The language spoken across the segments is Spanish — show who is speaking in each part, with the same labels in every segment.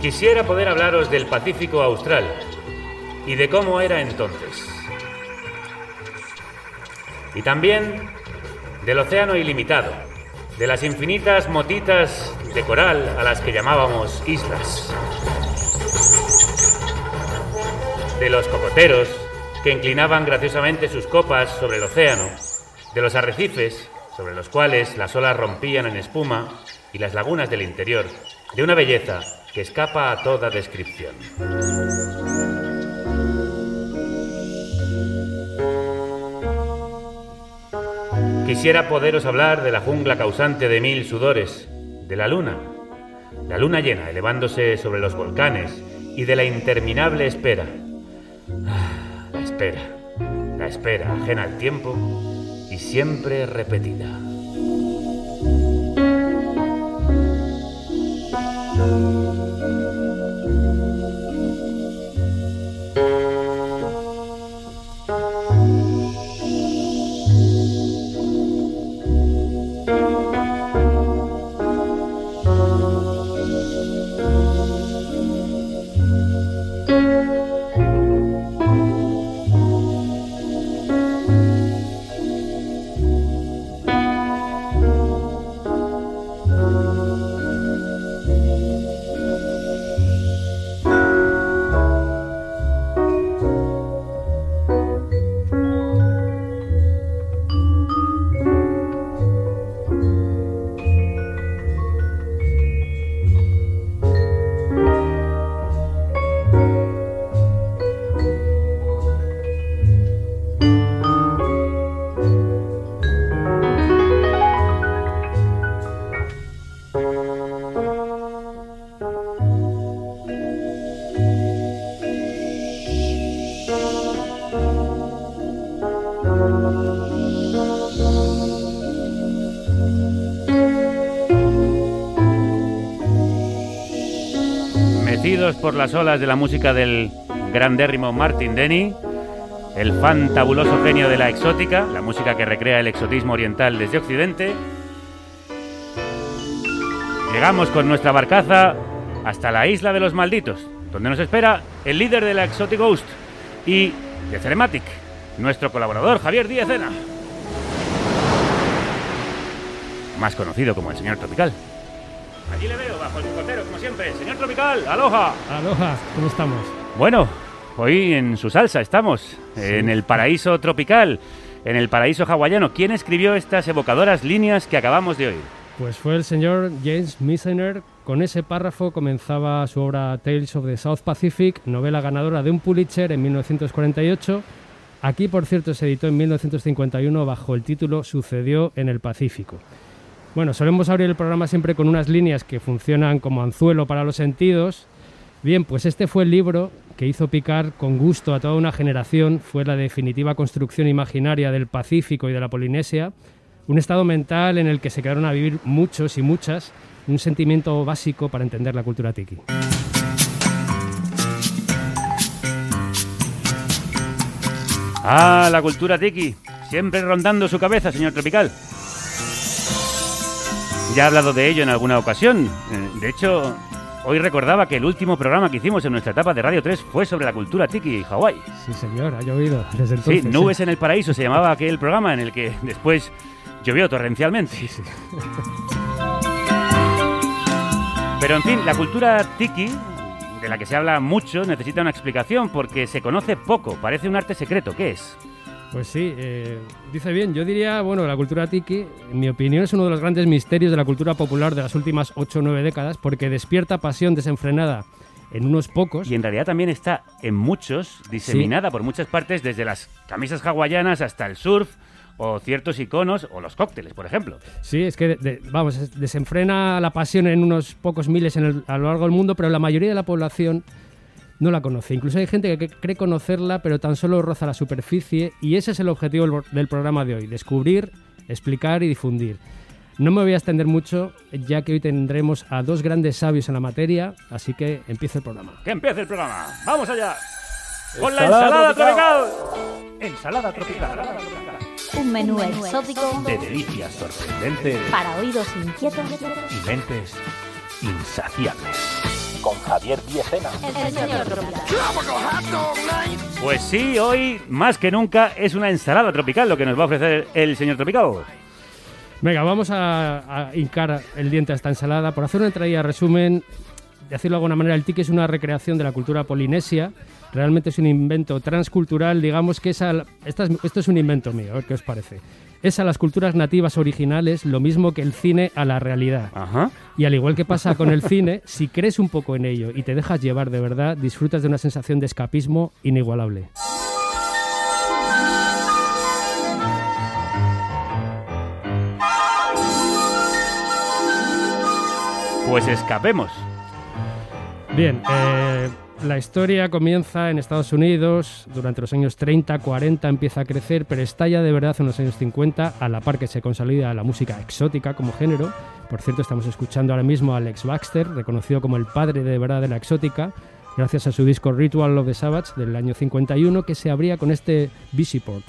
Speaker 1: Quisiera poder hablaros del Pacífico Austral y de cómo era entonces. Y también del océano ilimitado, de las infinitas motitas de coral a las que llamábamos islas, de los cocoteros que inclinaban graciosamente sus copas sobre el océano, de los arrecifes sobre los cuales las olas rompían en espuma y las lagunas del interior, de una belleza que escapa a toda descripción. Quisiera poderos hablar de la jungla causante de mil sudores, de la luna, la luna llena elevándose sobre los volcanes y de la interminable espera. Ah, la espera, la espera ajena al tiempo siempre repetida. Por las olas de la música del grandérrimo Martin Denny, el fantabuloso genio de la exótica, la música que recrea el exotismo oriental desde Occidente, llegamos con nuestra barcaza hasta la isla de los malditos, donde nos espera el líder de la Exotic Ghost y de Cerematic, nuestro colaborador Javier Díaz más conocido como el señor Tropical. Allí le veo, bajo el cocotero, como siempre. Señor Tropical, aloha.
Speaker 2: Aloha, ¿cómo estamos?
Speaker 1: Bueno, hoy en su salsa estamos, en el paraíso tropical, en el paraíso hawaiano. ¿Quién escribió estas evocadoras líneas que acabamos de oír?
Speaker 2: Pues fue el señor James Misener. Con ese párrafo comenzaba su obra Tales of the South Pacific, novela ganadora de un Pulitzer en 1948. Aquí, por cierto, se editó en 1951 bajo el título Sucedió en el Pacífico. Bueno, solemos abrir el programa siempre con unas líneas que funcionan como anzuelo para los sentidos. Bien, pues este fue el libro que hizo picar con gusto a toda una generación, fue la definitiva construcción imaginaria del Pacífico y de la Polinesia, un estado mental en el que se quedaron a vivir muchos y muchas, un sentimiento básico para entender la cultura tiki.
Speaker 1: Ah, la cultura tiki, siempre rondando su cabeza, señor Tropical. Ya he hablado de ello en alguna ocasión. Eh, De hecho, hoy recordaba que el último programa que hicimos en nuestra etapa de Radio 3 fue sobre la cultura tiki y Hawái.
Speaker 2: Sí, señor, ha llovido desde
Speaker 1: Sí,
Speaker 2: entonces.
Speaker 1: Nubes en el Paraíso se llamaba aquel programa en el que después llovió torrencialmente.
Speaker 2: Sí, sí.
Speaker 1: Pero en fin, la cultura tiki, de la que se habla mucho, necesita una explicación porque se conoce poco, parece un arte secreto. ¿Qué es?
Speaker 2: Pues sí, eh, dice bien. Yo diría, bueno, la cultura tiki, en mi opinión, es uno de los grandes misterios de la cultura popular de las últimas 8 o 9 décadas porque despierta pasión desenfrenada en unos pocos.
Speaker 1: Y en realidad también está en muchos, diseminada por muchas partes, desde las camisas hawaianas hasta el surf, o ciertos iconos, o los cócteles, por ejemplo.
Speaker 2: Sí, es que, de- de- vamos, es- desenfrena la pasión en unos pocos miles en el- a lo largo del mundo, pero la mayoría de la población no la conoce. Incluso hay gente que cree conocerla, pero tan solo roza la superficie, y ese es el objetivo del, programa de hoy, descubrir, explicar y difundir. No me voy a extender mucho, ya que hoy tendremos a dos grandes sabios en la materia, así que empieza el programa.
Speaker 1: ¡Que empiece el programa! ¡Vamos allá! ¡Con la
Speaker 3: Ensalada
Speaker 1: ensalada
Speaker 3: tropical.
Speaker 1: tropical! Ensalada tropical.
Speaker 3: Un menú exótico
Speaker 1: de delicias sorprendentes
Speaker 3: para oídos inquietos.
Speaker 1: y mentes insaciables. Con Javier Diecena.
Speaker 3: El señor tropical.
Speaker 1: Pues sí, hoy más que nunca es una ensalada tropical lo que nos va a ofrecer el señor tropical.
Speaker 2: Venga, vamos a, a hincar el diente a esta ensalada. Por hacer una entradilla resumen, decirlo de alguna manera, el tiki es una recreación de la cultura polinesia. Realmente es un invento transcultural, digamos que es al- esta es- esto es un invento mío, a ver qué os parece. Es a las culturas nativas originales lo mismo que el cine a la realidad.
Speaker 1: Ajá.
Speaker 2: Y al igual que pasa con el cine, si crees un poco en ello y te dejas llevar de verdad, disfrutas de una sensación de escapismo inigualable.
Speaker 1: Pues escapemos.
Speaker 2: Bien, eh, la historia comienza en Estados Unidos, durante los años 30, 40 empieza a crecer, pero estalla de verdad en los años 50, a la par que se consolida la música exótica como género. Por cierto, estamos escuchando ahora mismo a Alex Baxter, reconocido como el padre de verdad de la exótica, gracias a su disco Ritual of the Savage del año 51, que se abría con este Visiport.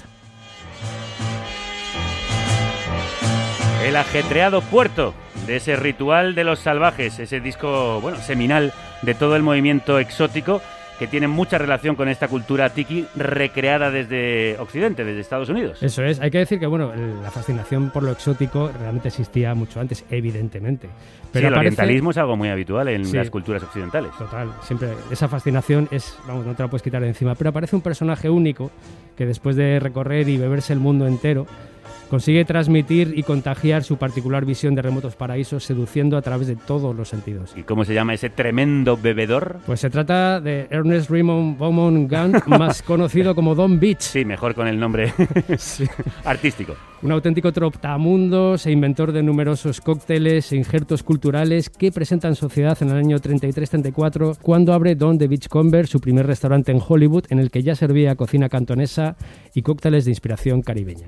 Speaker 1: El ajetreado puerto de ese ritual de los salvajes, ese disco, bueno, seminal de todo el movimiento exótico que tiene mucha relación con esta cultura tiki recreada desde Occidente, desde Estados Unidos.
Speaker 2: Eso es, hay que decir que bueno, la fascinación por lo exótico realmente existía mucho antes, evidentemente.
Speaker 1: sí, el
Speaker 2: aparece-
Speaker 1: orientalismo es algo muy habitual en
Speaker 2: Sí.
Speaker 1: las culturas occidentales.
Speaker 2: Total, siempre esa fascinación es, vamos, no te la puedes quitar de encima, pero aparece un personaje único que después de recorrer y beberse el mundo entero, consigue transmitir y contagiar su particular visión de remotos paraísos, seduciendo a través de todos los sentidos.
Speaker 1: ¿Y cómo se llama ese tremendo bebedor?
Speaker 2: Pues se trata de Ernest Raymond Beaumont Gant, más conocido como Don Beach.
Speaker 1: Sí, mejor con el nombre artístico.
Speaker 2: Un auténtico trotamundos e inventor de numerosos cócteles e injertos culturales que presenta en sociedad en el año 33-34 cuando abre Don the Beachcomber, su primer restaurante en Hollywood en el que ya servía cocina cantonesa y cócteles de inspiración caribeña.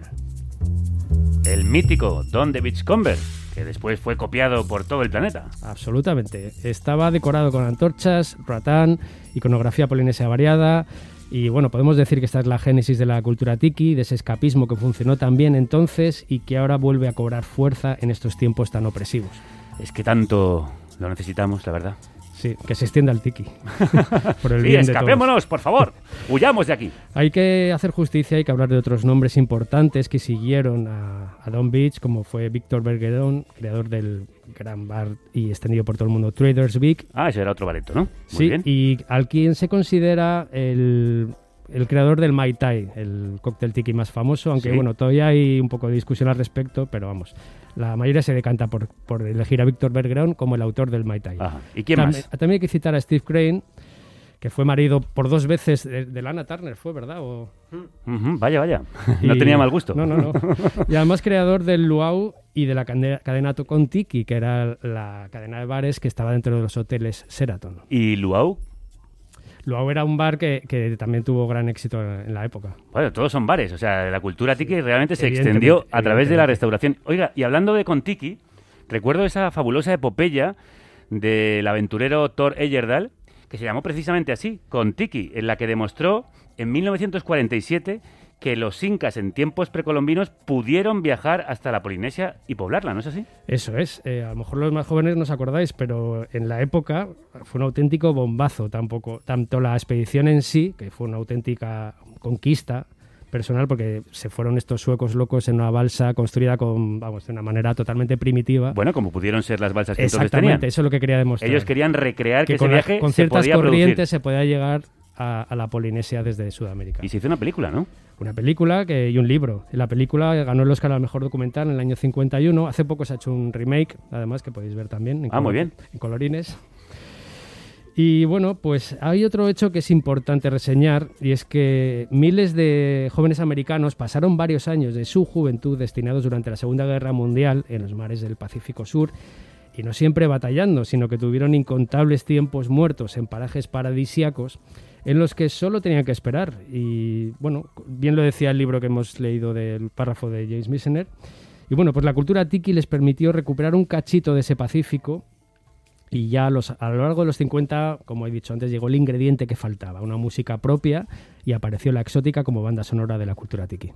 Speaker 1: El mítico Don de Beachcomber, que después fue copiado por todo el planeta.
Speaker 2: Absolutamente. Estaba decorado con antorchas, ratán, iconografía polinesia variada. Y bueno, podemos decir que esta es la génesis de la cultura tiki, de ese escapismo que funcionó tan bien entonces y que ahora vuelve a cobrar fuerza en estos tiempos tan opresivos.
Speaker 1: Es que tanto lo necesitamos, la verdad.
Speaker 2: Sí, que se extienda el tiki. Por el
Speaker 1: Sí,
Speaker 2: bien de todos.
Speaker 1: escapémonos, por favor. Huyamos de aquí.
Speaker 2: Hay que hacer justicia, hay que hablar de otros nombres importantes que siguieron a, a Don Beach, como fue Víctor Bergeron, creador del gran bar y extendido por todo el mundo Traders Week.
Speaker 1: Ah, ese era otro bareto, ¿no? Muy
Speaker 2: Sí,
Speaker 1: bien.
Speaker 2: y al quien se considera el, el creador del Mai Tai, el cóctel tiki más famoso, aunque
Speaker 1: Sí.
Speaker 2: bueno, todavía hay un poco de discusión al respecto, pero vamos, la mayoría se decanta por, por elegir a Víctor Bergeron como el autor del Mai Tai.
Speaker 1: Ajá. ¿Y quién
Speaker 2: También,
Speaker 1: más?
Speaker 2: también hay que citar a Steve Crane, que fue marido por dos veces de, de Lana Turner, ¿fue verdad? O-
Speaker 1: vaya, vaya. No tenía mal gusto.
Speaker 2: No, no, no. y además creador del Luau y de la cadena Tocontiki, que era la cadena de bares que estaba dentro de los hoteles Sheraton.
Speaker 1: ¿Y Luau?
Speaker 2: Luau era un bar que, que también tuvo gran éxito en, la época.
Speaker 1: Bueno, todos son bares. O sea, la cultura tiki realmente se extendió a través de la restauración. Oiga, y hablando de con tiki, recuerdo esa fabulosa epopeya del aventurero Thor Eyerdal, que se llamó precisamente así, con tiki, en la que demostró en 1947 que los incas en tiempos precolombinos pudieron viajar hasta la Polinesia y poblarla, ¿no es así?
Speaker 2: Eso es. eh, a lo mejor los más jóvenes no os acordáis, pero en la época fue un auténtico bombazo. Tampoco, tanto la expedición en sí, que fue una auténtica conquista personal, porque se fueron estos suecos locos en una balsa construida con, vamos, de una manera totalmente primitiva.
Speaker 1: Bueno, como pudieron ser las balsas que entonces
Speaker 2: Exactamente,
Speaker 1: tenían.
Speaker 2: eso es lo que quería demostrar.
Speaker 1: Ellos querían recrear que,
Speaker 2: que
Speaker 1: ese
Speaker 2: con, la-
Speaker 1: se
Speaker 2: ciertas
Speaker 1: producir.
Speaker 2: corrientes se podía llegar a, a la Polinesia desde Sudamérica.
Speaker 1: Y se hizo una película, ¿no?
Speaker 2: Una película que, y un libro. La película ganó el Oscar al mejor documental en el año 51. Hace poco se ha hecho un remake, además, que podéis ver también. En
Speaker 1: Ah, muy bien.
Speaker 2: En colorines. Y bueno, pues hay otro hecho que es importante reseñar y es que miles de jóvenes americanos pasaron varios años de su juventud destinados durante la Segunda Guerra Mundial en los mares del Pacífico Sur y no siempre batallando, sino que tuvieron incontables tiempos muertos en parajes paradisíacos en los que solo tenían que esperar. Y bueno, bien lo decía el libro que hemos leído del párrafo de James Misener. Y bueno, pues la cultura tiki les permitió recuperar un cachito de ese Pacífico y ya a, los- a lo largo de los 50, como he dicho antes, llegó el ingrediente que faltaba, una música propia y apareció la exótica como banda sonora de la cultura tiki.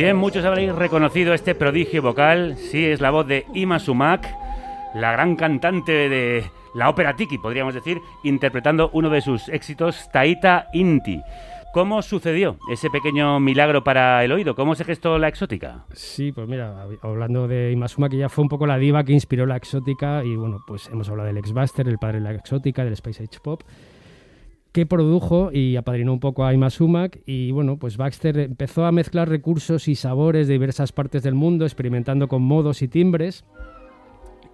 Speaker 1: Bien, muchos habréis reconocido este prodigio vocal. Sí, es la voz de Ima Sumac, la gran cantante de la ópera Tiki, podríamos decir, interpretando uno de sus éxitos, Taita Inti. ¿Cómo sucedió ese pequeño milagro para el oído? ¿Cómo se gestó la exótica?
Speaker 2: Sí, pues mira, hablando de Imasuma, que ya fue un poco la diva que inspiró la exótica, y bueno, pues hemos hablado del ex-Buster, el padre de la exótica, del Space Age Pop, que produjo y apadrinó un poco a Ima Sumac y bueno, pues Baxter empezó a mezclar recursos y sabores de diversas partes del mundo, experimentando con modos y timbres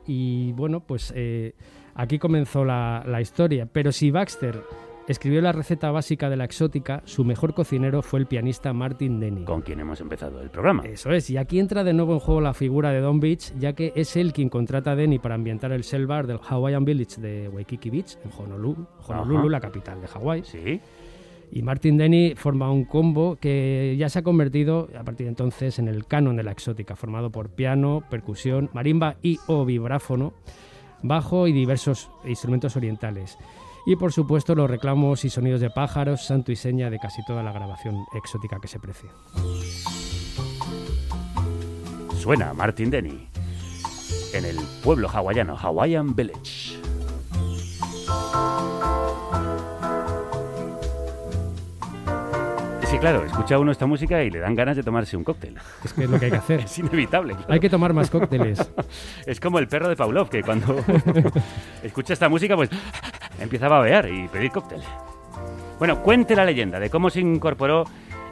Speaker 2: y bueno, pues eh, aquí comenzó la, la historia. Pero si Baxter escribió la receta básica de la exótica, su mejor cocinero fue el pianista Martin Denny.
Speaker 1: Con quien hemos empezado el programa.
Speaker 2: Eso es, y aquí entra de nuevo en juego la figura de Don Beach, ya que es él quien contrata a Denny para ambientar el Shell Bar del Hawaiian Village de Waikiki Beach, en Honolulu, Honolulu
Speaker 1: Ajá.
Speaker 2: la capital de Hawái.
Speaker 1: Sí.
Speaker 2: Y Martin Denny forma un combo que ya se ha convertido a partir de entonces en el canon de la exótica, formado por piano, percusión, marimba y o vibráfono, bajo y diversos instrumentos orientales. Y por supuesto los reclamos y sonidos de pájaros, santo y seña de casi toda la grabación exótica que se precie.
Speaker 1: Suena Martin Denny en el pueblo hawaiano, Hawaiian Village. Sí, claro, escucha uno esta música y le dan ganas de tomarse un cóctel.
Speaker 2: Es que es lo que hay que hacer.
Speaker 1: Es inevitable. claro.
Speaker 2: Hay que tomar más cócteles.
Speaker 1: Es como el perro de Pavlov, que cuando escucha esta música, pues empieza a babear y pedir cóctel. Bueno, cuente la leyenda de cómo se incorporó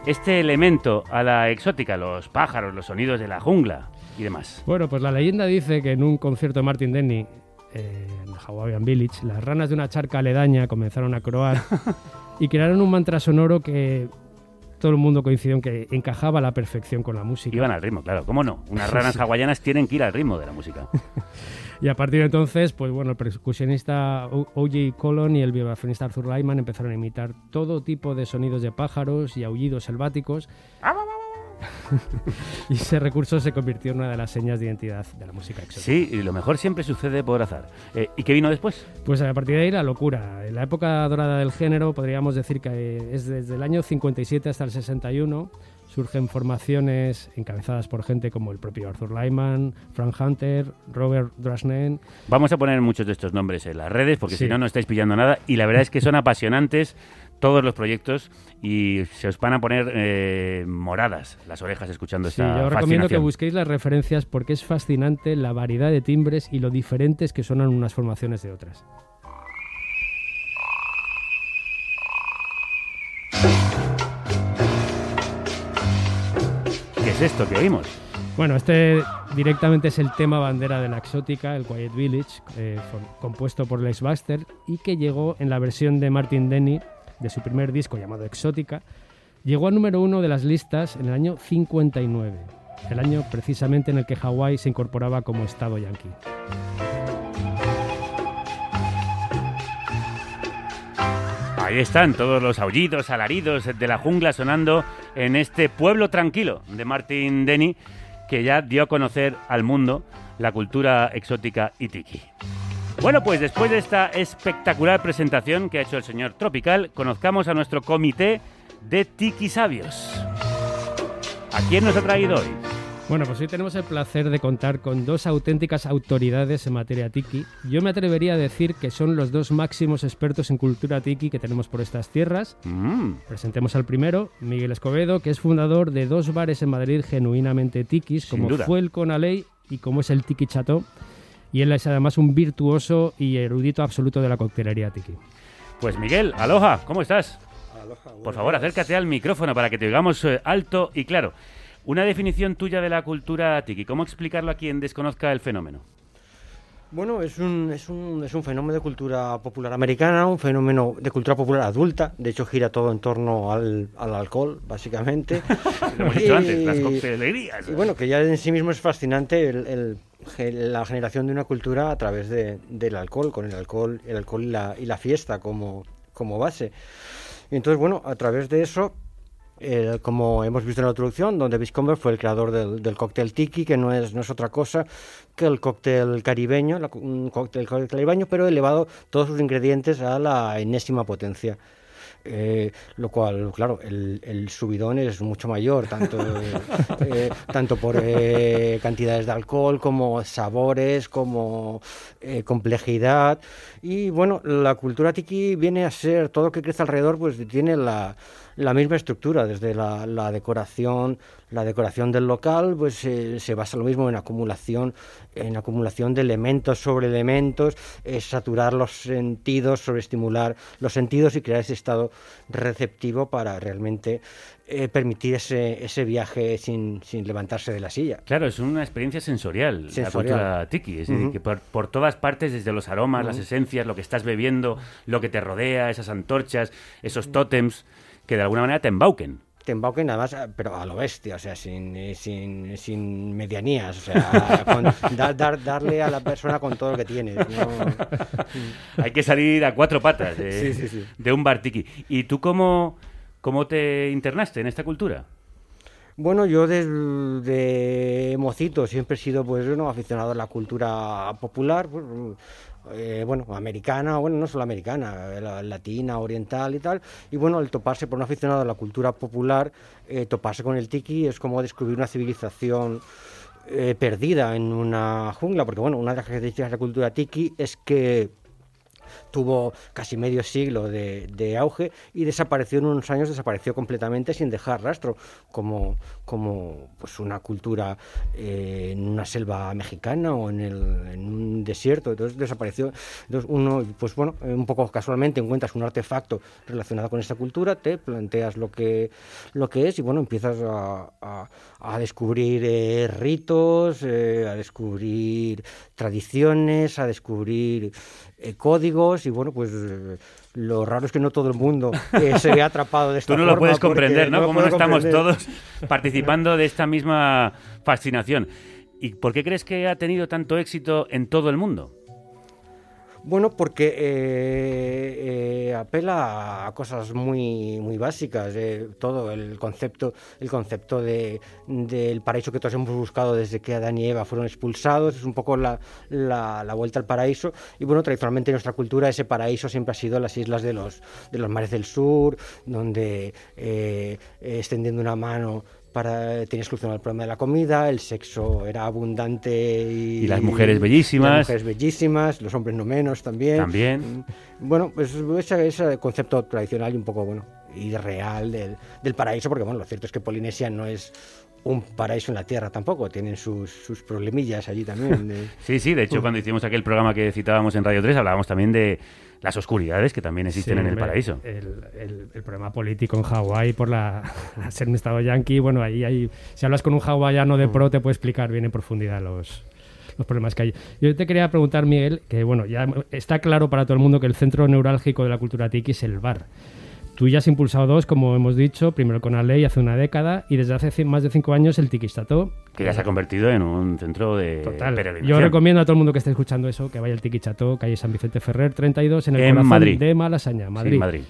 Speaker 1: este elemento a la exótica, los pájaros, los sonidos de la jungla y demás.
Speaker 2: Bueno, pues la leyenda dice que en un concierto de Martin Denny eh, en Hawaiian Village, las ranas de una charca aledaña comenzaron a croar y crearon un mantra sonoro que todo el mundo coincidió en que encajaba a la perfección con la música.
Speaker 1: Iban al ritmo, claro, ¿cómo no? Unas ranas hawaianas tienen que ir al ritmo de la música.
Speaker 2: Y a partir de entonces, pues bueno, el percusionista O.J. Colon y el vibrafonista Arthur Lyman empezaron a imitar todo tipo de sonidos de pájaros y aullidos selváticos. y ese recurso se convirtió en una de las señas de identidad de la música exótica.
Speaker 1: Sí, y lo mejor siempre sucede por azar. Eh, ¿Y qué vino después?
Speaker 2: Pues a partir de ahí la locura. En la época dorada del género podríamos decir que es desde el año 57 hasta el 61. Surgen formaciones encabezadas por gente como el propio Arthur Lyman, Frank Hunter, Robert Drasnen.
Speaker 1: Vamos a poner muchos de estos nombres en las redes porque
Speaker 2: Sí.
Speaker 1: si no, no estáis pillando nada. Y la verdad es que son apasionantes todos los proyectos y se os van a poner eh, moradas las orejas escuchando
Speaker 2: Sí,
Speaker 1: esta
Speaker 2: yo recomiendo que busquéis las referencias porque es fascinante la variedad de timbres y lo diferentes que sonan unas formaciones de otras.
Speaker 1: Es esto que oímos?
Speaker 2: Bueno, este directamente es el tema bandera de la exótica, el Quiet Village, eh, compuesto por Les Buster y que llegó en la versión de Martin Denny de su primer disco llamado Exótica. Llegó al número uno de las listas en el año 59, el año precisamente en el que Hawái se incorporaba como estado yanqui.
Speaker 1: Ahí están todos los aullidos, alaridos de la jungla sonando en este pueblo tranquilo de Martin Denny, que ya dio a conocer al mundo la cultura exótica y tiki. Bueno, pues después de esta espectacular presentación que ha hecho el señor Tropical, conozcamos a nuestro comité de tiki sabios. ¿A quién nos ha traído hoy?
Speaker 2: Bueno, pues hoy tenemos el placer de contar con dos auténticas autoridades en materia tiki. Yo me atrevería a decir que son los dos máximos expertos en cultura tiki que tenemos por estas tierras.
Speaker 1: Mm,
Speaker 2: Presentemos al primero, Miguel Escobedo, que es fundador de dos bares en Madrid genuinamente tikis,
Speaker 1: Sin
Speaker 2: como
Speaker 1: duda.
Speaker 2: fue el Conaley y como es el Tiki Chateau. Y él es además un virtuoso y erudito absoluto de la coctelería tiki.
Speaker 1: Pues Miguel, aloha, ¿cómo estás?
Speaker 4: Aloha,
Speaker 1: Por favor, acércate al micrófono para que te oigamos eh, alto y claro. Una definición tuya de la cultura tiki. ¿Cómo explicarlo a quien desconozca el fenómeno?
Speaker 4: Bueno, es un, es, un, es un fenómeno de cultura popular americana, un fenómeno de cultura popular adulta. De hecho, gira todo en torno al, al alcohol, básicamente.
Speaker 1: Lo hemos dicho antes, las coctelerías.
Speaker 4: Y bueno, que ya en sí mismo es fascinante el, el ge- la generación de una cultura a través de, del alcohol, con el alcohol, el alcohol y la, y la fiesta como, como base. Y entonces, bueno, a través de eso eh, como hemos visto en la introducción, donde Biscomber fue el creador del, del cóctel tiki, que no es, no es otra cosa que el cóctel caribeño, la- un cóctel caribeño, pero elevado todos sus ingredientes a la enésima potencia. Eh, lo cual, claro, el, el subidón es mucho mayor, tanto, eh, tanto por eh, cantidades de alcohol como sabores, como complejidad. Y bueno, la cultura tiki viene a ser todo lo que crece alrededor, pues tiene la, la misma estructura, desde la, la decoración, la decoración del local, pues eh, se basa lo mismo en acumulación, en acumulación de elementos sobre elementos, eh, saturar los sentidos, sobreestimular los sentidos y crear ese estado receptivo para realmente eh, permitir ese, ese viaje sin, sin levantarse de la silla.
Speaker 1: Claro, es una experiencia sensorial, la
Speaker 4: Sensorial.
Speaker 1: cultura tiki. Es decir, que por, por todas partes, desde los aromas, las esencias, lo que estás bebiendo, lo que te rodea, esas antorchas, esos tótems, que de alguna manera te embauquen.
Speaker 4: te embauquen nada más, pero a lo bestia, o sea, sin, eh, sin, sin medianías, o sea, con- dar, dar- darle a la persona con todo lo que tienes. ¿no?
Speaker 1: Hay que salir a cuatro patas de,
Speaker 4: Sí, sí, sí.
Speaker 1: de un bar tiki. ¿Y tú cómo, cómo te internaste en esta cultura?
Speaker 4: Bueno, yo desde mocito siempre he sido pues bueno, aficionado a la cultura popular, pues, eh, bueno, americana, bueno, no solo americana, eh, la- latina, oriental y tal. Y bueno, el toparse por un aficionado a la cultura popular, eh, toparse con el tiki es como descubrir una civilización perdida en una jungla, porque bueno, una de las características de la cultura tiki es que tuvo casi medio siglo de, auge y desapareció en unos años, desapareció completamente sin dejar rastro, como, como pues una cultura eh, en una selva mexicana o en, el, en un desierto, entonces desapareció. Entonces uno, pues bueno, eh, un poco casualmente encuentras un artefacto relacionado con esta cultura, te planteas lo que, lo que es y bueno, empiezas a, a- a descubrir eh, ritos, a descubrir tradiciones, a descubrir eh, códigos y bueno, pues eh, lo raro es que no todo el mundo eh, se ve atrapado de esta
Speaker 1: Tú no lo puedes comprender, ¿no? Cómo no estamos
Speaker 4: comprender.
Speaker 1: todos participando de esta misma fascinación. ¿Y por qué crees que ha tenido tanto éxito en todo el mundo?
Speaker 4: Bueno, porque eh, eh, apela a cosas muy muy básicas, eh, todo el concepto el concepto de del paraíso que todos hemos buscado desde que Adán y Eva fueron expulsados, es un poco la, la, la vuelta al paraíso. Y bueno, tradicionalmente en nuestra cultura ese paraíso siempre ha sido las islas de los de los mares del sur, donde eh, extendiendo una mano para tenías solucionado el problema de la comida, el sexo era abundante y,
Speaker 1: Y las mujeres bellísimas.
Speaker 4: las mujeres bellísimas, los hombres no menos también.
Speaker 1: También.
Speaker 4: Bueno, pues ese, ese concepto tradicional y un poco, bueno, y real del, del paraíso, porque bueno, lo cierto es que Polinesia no es un paraíso en la Tierra tampoco, tienen sus, sus problemillas allí también. de-
Speaker 1: Sí, sí, de hecho cuando hicimos aquel programa que citábamos en Radio 3 hablábamos también de las oscuridades que también existen
Speaker 2: Sí,
Speaker 1: en el paraíso.
Speaker 2: El, el- el problema político en Hawái por la ser un estado yanqui, bueno, ahí hay, si hablas con un hawaiano de pro te puede explicar bien en profundidad los, los problemas que hay. Yo te quería preguntar, Miguel, que bueno, ya está claro para todo el mundo que el centro neurálgico de la cultura tiki es el bar. Tú ya has impulsado dos, como hemos dicho, primero con Alei hace una década y desde hace más de cinco años el Tiki Chateau.
Speaker 1: Que ya se ha convertido en un centro de
Speaker 2: Total.
Speaker 1: peregrinación.
Speaker 2: Yo recomiendo a todo el mundo que esté escuchando eso que vaya al Tiki Chateau, calle San Vicente Ferrer 32, en el
Speaker 1: En
Speaker 2: corazón
Speaker 1: Madrid.
Speaker 2: de Malasaña,
Speaker 1: Sí,
Speaker 2: Madrid.
Speaker 1: Madrid.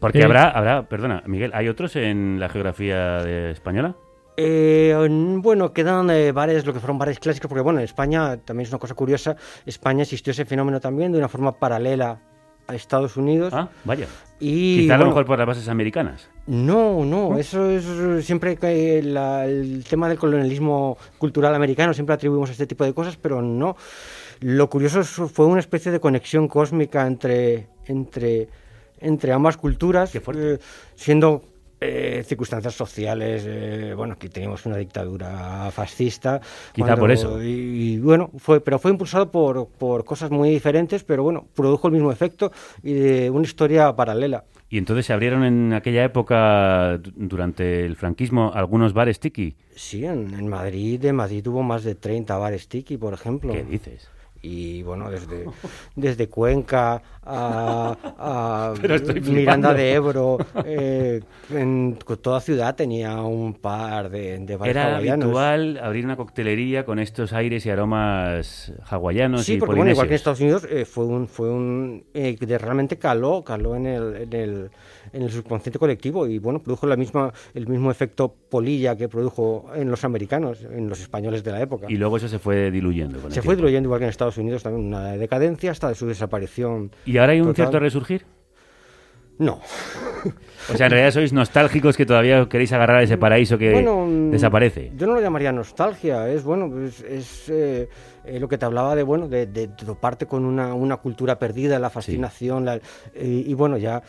Speaker 1: Porque
Speaker 2: Eh,
Speaker 1: habrá, habrá, perdona, Miguel, ¿hay otros en la geografía de española?
Speaker 4: Eh, en- bueno, quedan eh, bares, lo que fueron bares clásicos, porque bueno, en España también es una cosa curiosa, España existió ese fenómeno también de una forma paralela a Estados Unidos.
Speaker 1: Ah, vaya.
Speaker 4: y
Speaker 1: Quizá a lo
Speaker 4: bueno,
Speaker 1: mejor por las bases americanas.
Speaker 4: No, no, eso es siempre que la- el tema del colonialismo cultural americano siempre atribuimos a este tipo de cosas, pero no. Lo curioso fue una especie de conexión cósmica entre entre entre ambas culturas, eh, siendo eh, circunstancias sociales, eh, bueno, aquí teníamos una dictadura fascista.
Speaker 1: Quizá por eso.
Speaker 4: Y, y, bueno, fue, pero fue impulsado por, por cosas muy diferentes, pero bueno, produjo el mismo efecto y de una historia paralela.
Speaker 1: Y entonces se abrieron en aquella época, du- durante el franquismo, algunos bares tiki.
Speaker 4: Sí, en, en Madrid, en Madrid hubo más de 30 bares tiki, por ejemplo.
Speaker 1: ¿Qué dices?
Speaker 4: Y bueno, desde, desde Cuenca a, Miranda de Ebro. eh, en toda ciudad tenía un par de, de bares
Speaker 1: Era
Speaker 4: hawaianos.
Speaker 1: habitual abrir una coctelería con estos aires y aromas hawaianos
Speaker 4: Sí,
Speaker 1: y
Speaker 4: porque bueno, igual que en. Estados Unidos eh, fue un, fue un eh, de- realmente caló, caló en el, en el, en el subconsciente colectivo y bueno, produjo la misma, el mismo efecto polilla que produjo en los americanos, en los españoles de la época.
Speaker 1: Y luego eso se fue diluyendo. con el
Speaker 4: Se fue
Speaker 1: tiempo.
Speaker 4: diluyendo igual que en Estados Unidos también una decadencia hasta su desaparición.
Speaker 1: ¿Y ahora hay un
Speaker 4: total.
Speaker 1: cierto resurgir?
Speaker 4: No.
Speaker 1: O sea, en realidad sois nostálgicos que todavía queréis agarrar ese paraíso que
Speaker 4: Bueno,
Speaker 1: desaparece.
Speaker 4: Yo no lo llamaría nostalgia, es bueno, es, es, eh, eh, lo que te hablaba de bueno, de, de toparte con una, una cultura perdida, la fascinación, la- eh, y bueno, ya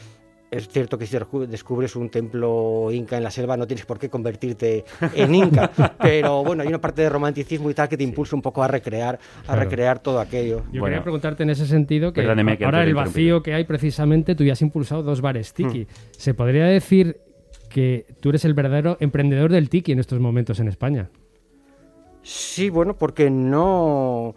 Speaker 4: es cierto que si descubres un templo inca en la selva no tienes por qué convertirte en inca, pero bueno, hay una parte de romanticismo y tal que te impulsa un poco a recrear, a
Speaker 2: Claro.
Speaker 4: recrear todo aquello.
Speaker 2: Yo
Speaker 1: Bueno.
Speaker 2: quería preguntarte en ese sentido que ahora el vacío que hay precisamente, tú ya has impulsado dos bares tiki. ¿Se podría decir que tú eres el verdadero emprendedor del tiki en estos momentos en España?
Speaker 4: Sí, bueno, porque no.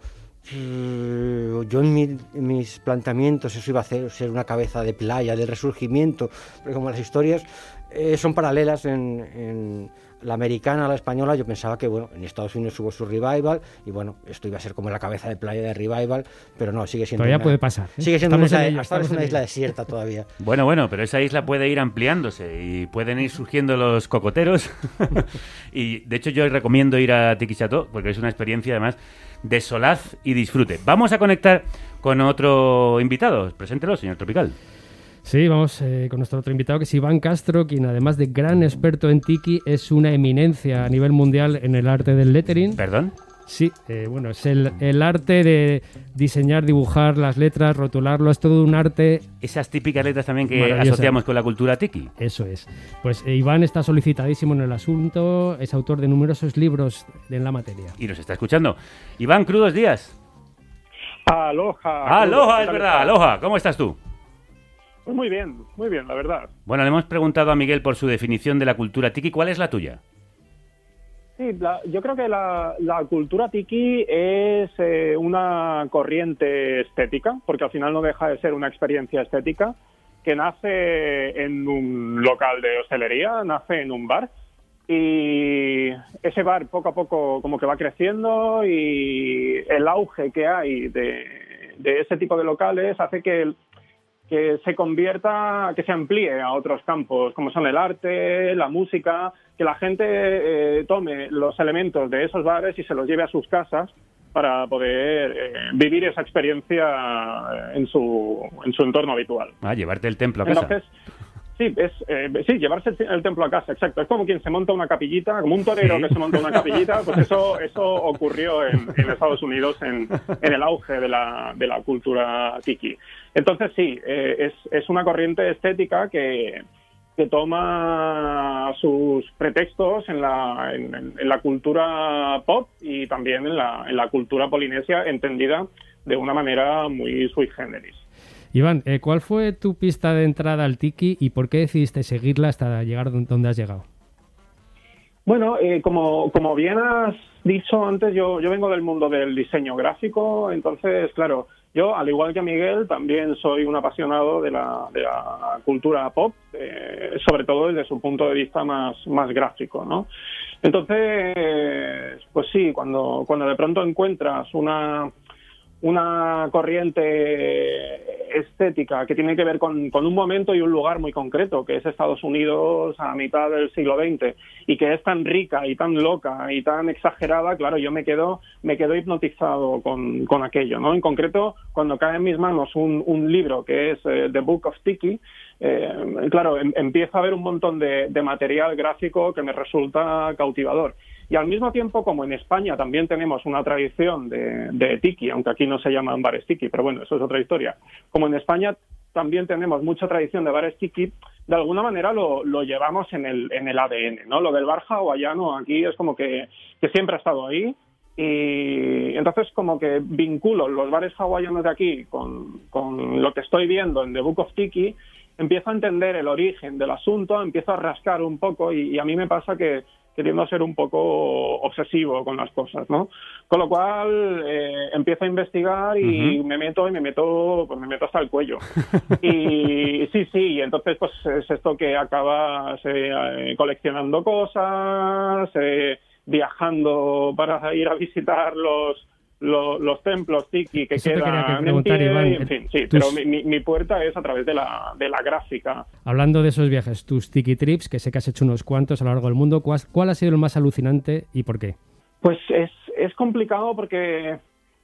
Speaker 4: Eh, Yo en, mi- en mis planteamientos eso iba a hacer, ser una cabeza de playa, del resurgimiento, pero como las historias eh, son paralelas en, en la americana a la española, yo pensaba que bueno, en Estados Unidos hubo su revival y bueno, esto iba a ser como la cabeza de playa de revival, pero no, sigue siendo
Speaker 2: Todavía
Speaker 4: una-
Speaker 2: puede pasar, ¿eh?
Speaker 4: Sigue siendo una
Speaker 2: Estamos en
Speaker 4: isla,
Speaker 2: ello,
Speaker 4: hasta una isla desierta todavía.
Speaker 1: Bueno, bueno, pero esa isla puede ir ampliándose y pueden ir surgiendo los cocoteros. y de hecho yo recomiendo ir a Tiki Chateau porque es una experiencia además de solaz y disfrute. Vamos a conectar con otro invitado. Preséntelo, señor Tropical.
Speaker 2: Sí, vamos eh, con nuestro otro invitado, que es Iván Castro, quien además de gran experto en tiki, es una eminencia a nivel mundial en el arte del lettering.
Speaker 1: ¿Perdón?
Speaker 2: Sí, eh, bueno, es el, el arte de diseñar, dibujar las letras, rotularlo, es todo un arte
Speaker 1: Esas típicas letras también que asociamos con la cultura tiki.
Speaker 2: Eso es. Pues eh, Iván está solicitadísimo en el asunto, es autor de numerosos libros en la materia.
Speaker 1: Y nos está escuchando. Iván, crudos días.
Speaker 5: Aloha.
Speaker 1: Aloha,
Speaker 5: ¿Qué
Speaker 1: es verdad. Aloha, ¿cómo estás tú?
Speaker 5: Pues muy bien, muy bien, la verdad.
Speaker 1: Bueno, le hemos preguntado a Miguel por su definición de la cultura tiki. ¿Cuál es la tuya?
Speaker 5: Sí, la- yo creo que la, la cultura tiki es eh, una corriente estética, porque al final no deja de ser una experiencia estética que nace en un local de hostelería, nace en un bar. Y ese bar poco a poco como que va creciendo y el auge que hay de, de ese tipo de locales hace que que se convierta, que se amplíe a otros campos, como son el arte, la música, que la gente eh, tome los elementos de esos bares y se los lleve a sus casas para poder eh, vivir esa experiencia eh, en su, en su entorno habitual.
Speaker 1: Ah, llevarte el templo a casa.
Speaker 5: Entonces, sí, es, eh, sí, llevarse el, el templo a casa, exacto. Es como quien se monta una capillita, como un torero
Speaker 1: Sí.
Speaker 5: que se monta una capillita, pues eso, eso ocurrió en, en Estados Unidos en, en el auge de la, de la cultura tiki. Entonces, sí, eh, es, es una corriente estética que, que toma sus pretextos en la, en, en- la cultura pop y también en la, en la cultura polinesia entendida de una manera muy sui generis.
Speaker 2: Iván, eh, ¿cuál fue tu pista de entrada al tiki y por qué decidiste seguirla hasta llegar don- donde has llegado?
Speaker 5: Bueno, eh, como, como bien has dicho antes, yo, yo vengo del mundo del diseño gráfico, entonces, claro, yo, al igual que Miguel, también soy un apasionado de la, de la cultura pop, eh, sobre todo desde su punto de vista más, más gráfico, ¿no? Entonces, pues sí, cuando, cuando de pronto encuentras una, una corriente estética que tiene que ver con, un momento y un lugar muy concreto, que es Estados Unidos a mitad del siglo XX, y que es tan rica y tan loca y tan exagerada, claro, yo me quedo, me quedo hipnotizado con, con aquello, ¿no? En concreto, cuando cae en mis manos un, un libro que es eh, The Book of Tiki, eh, claro, em- empiezo a ver un montón de material gráfico que me resulta cautivador. Y al mismo tiempo, como en España también tenemos una tradición de, de tiki, aunque aquí no se llaman bares tiki, pero bueno, eso es otra historia. Como en España también tenemos mucha tradición de bares tiki, de alguna manera lo, lo llevamos en el, en el ADN, ¿no? Lo del bar hawaiano aquí es como que, que siempre ha estado ahí y entonces como que vinculo los bares hawaianos de aquí con, con lo que estoy viendo en The Book of Tiki, empiezo a entender el origen del asunto, empiezo a rascar un poco y, y a mí me pasa que, que tiendo a ser un poco obsesivo con las cosas, ¿no? Con lo cual eh, empiezo a investigar y me meto y me meto, pues me meto hasta el cuello. y sí, sí, y entonces pues es esto que acabas eh, coleccionando cosas, eh, viajando para ir a visitar los los templos tiki que quedan en pie, en fin, sí, pero mi, mi, puerta es a través de la, de la gráfica.
Speaker 2: Hablando de esos viajes, tus tiki trips, que sé que has hecho unos cuantos a lo largo del mundo, ¿cuál, cuál ha sido el más alucinante y por qué?
Speaker 5: Pues es, es complicado porque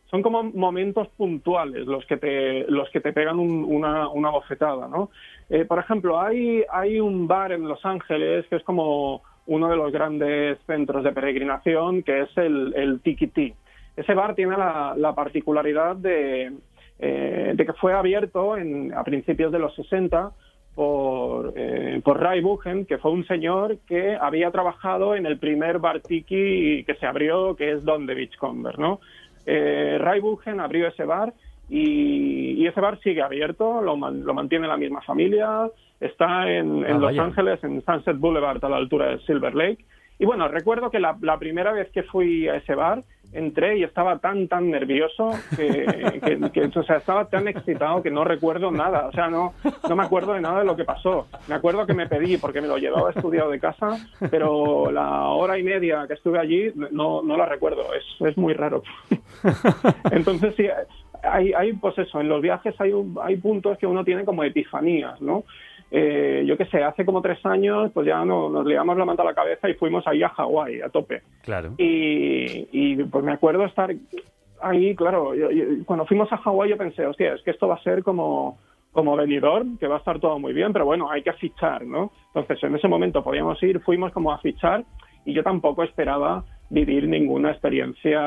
Speaker 5: son como momentos puntuales los que te, los que te pegan una, una bofetada, ¿no? Eh, por ejemplo, hay, hay un bar en Los Ángeles que es como uno de los grandes centros de peregrinación, que es el, el Tiki Tea ese bar tiene la, particularidad de, eh, de, que fue abierto en, a principios de los 60 por, eh, por Ray Buchen, que fue un señor que había trabajado en el primer bar tiki que se abrió, que es Don de Beachcomber, ¿no? Eh, Ray Buchen abrió ese bar y, ese bar sigue abierto, lo, lo, mantiene la misma familia, está en, en ah, Los Ángeles, en Sunset Boulevard, a la altura de Silver Lake. Y bueno, recuerdo que la, primera vez que fui a ese bar, entré y estaba tan, tan nervioso que, o sea, estaba tan excitado que no recuerdo nada. O sea, no, no me acuerdo de nada de lo que pasó. Me acuerdo que me pedí porque me lo llevaba estudiado de casa, pero la hora y media que estuve allí no, no la recuerdo. Es, es muy raro. Entonces, sí, hay, hay, pues eso, en los viajes hay, hay puntos que uno tiene como epifanías, ¿no? Eh, yo qué sé, hace como tres años, pues ya no, nos liamos la manta a la cabeza y fuimos ahí a Hawái, a tope.
Speaker 1: Claro.
Speaker 5: Y, y pues me acuerdo estar ahí, claro, cuando fuimos a Hawái yo pensé, hostia, es que esto va a ser como como venidor, que va a estar todo muy bien, pero bueno, hay que fichar, ¿no? Entonces, en ese momento podíamos ir, fuimos como a fichar y yo tampoco esperaba vivir ninguna experiencia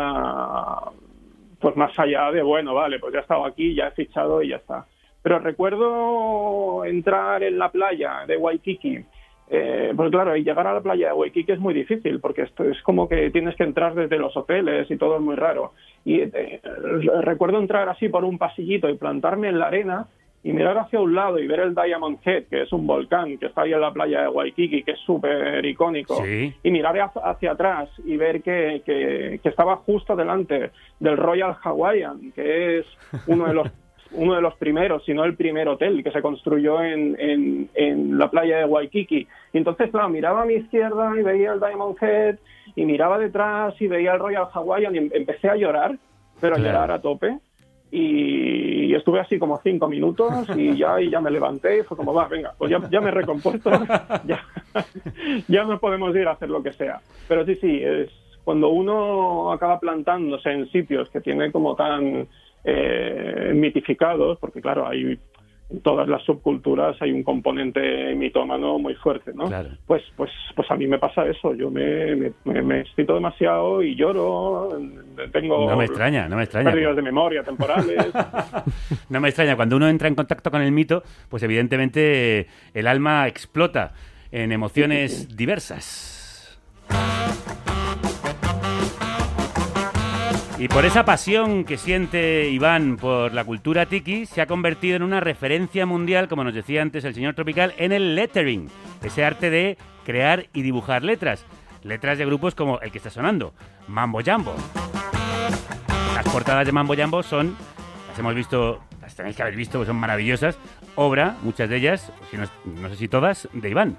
Speaker 5: pues más allá de, bueno, vale, pues ya he estado aquí, ya he fichado y ya está. Pero recuerdo entrar en la playa de Waikiki. Eh, pues claro, y llegar a la playa de Waikiki es muy difícil porque esto es como que tienes que entrar desde los hoteles y todo es muy raro. Y eh, recuerdo entrar así por un pasillito y plantarme en la arena y mirar hacia un lado y ver el Diamond Head, que es un volcán que está ahí en la playa de Waikiki, que es súper icónico, y mirar hacia, atrás y ver que, que, que, estaba justo delante del Royal Hawaiian, que es uno de los uno de los primeros, si no el primer hotel que se construyó en, en, la playa de Waikiki. Y entonces, claro, miraba a mi izquierda y veía el Diamond Head, y miraba detrás y veía el Royal Hawaiian, y em, empecé a llorar, pero a llorar a tope. Y estuve así como cinco minutos y ya, y ya me levanté y fue como, va, venga, pues ya, ya me recompuesto, ya, ya nos podemos ir a hacer lo que sea. Pero sí, sí, es cuando uno acaba plantándose en sitios que tiene como tan eh, mitificados, porque claro, hay en todas las subculturas hay un componente mitómano muy fuerte, ¿no? Pues, pues, pues a mí me pasa eso. Yo me, me, excito demasiado y lloro. Tengo
Speaker 1: no me extraña, no me extraña.
Speaker 5: Pérdidas de memoria temporales.
Speaker 1: no me extraña. Cuando uno entra en contacto con el mito, pues evidentemente el alma explota en emociones diversas. Y por esa pasión que siente Iván por la cultura tiki, se ha convertido en una referencia mundial, como nos decía antes el señor Tropical, en el lettering, ese arte de crear y dibujar letras. Letras de grupos como el que está sonando, Mambo Jambo. Las portadas de Mambo Jambo son, las hemos visto, las tenéis que haber visto, son maravillosas, obra, muchas de ellas, no, no sé si todas, de Iván.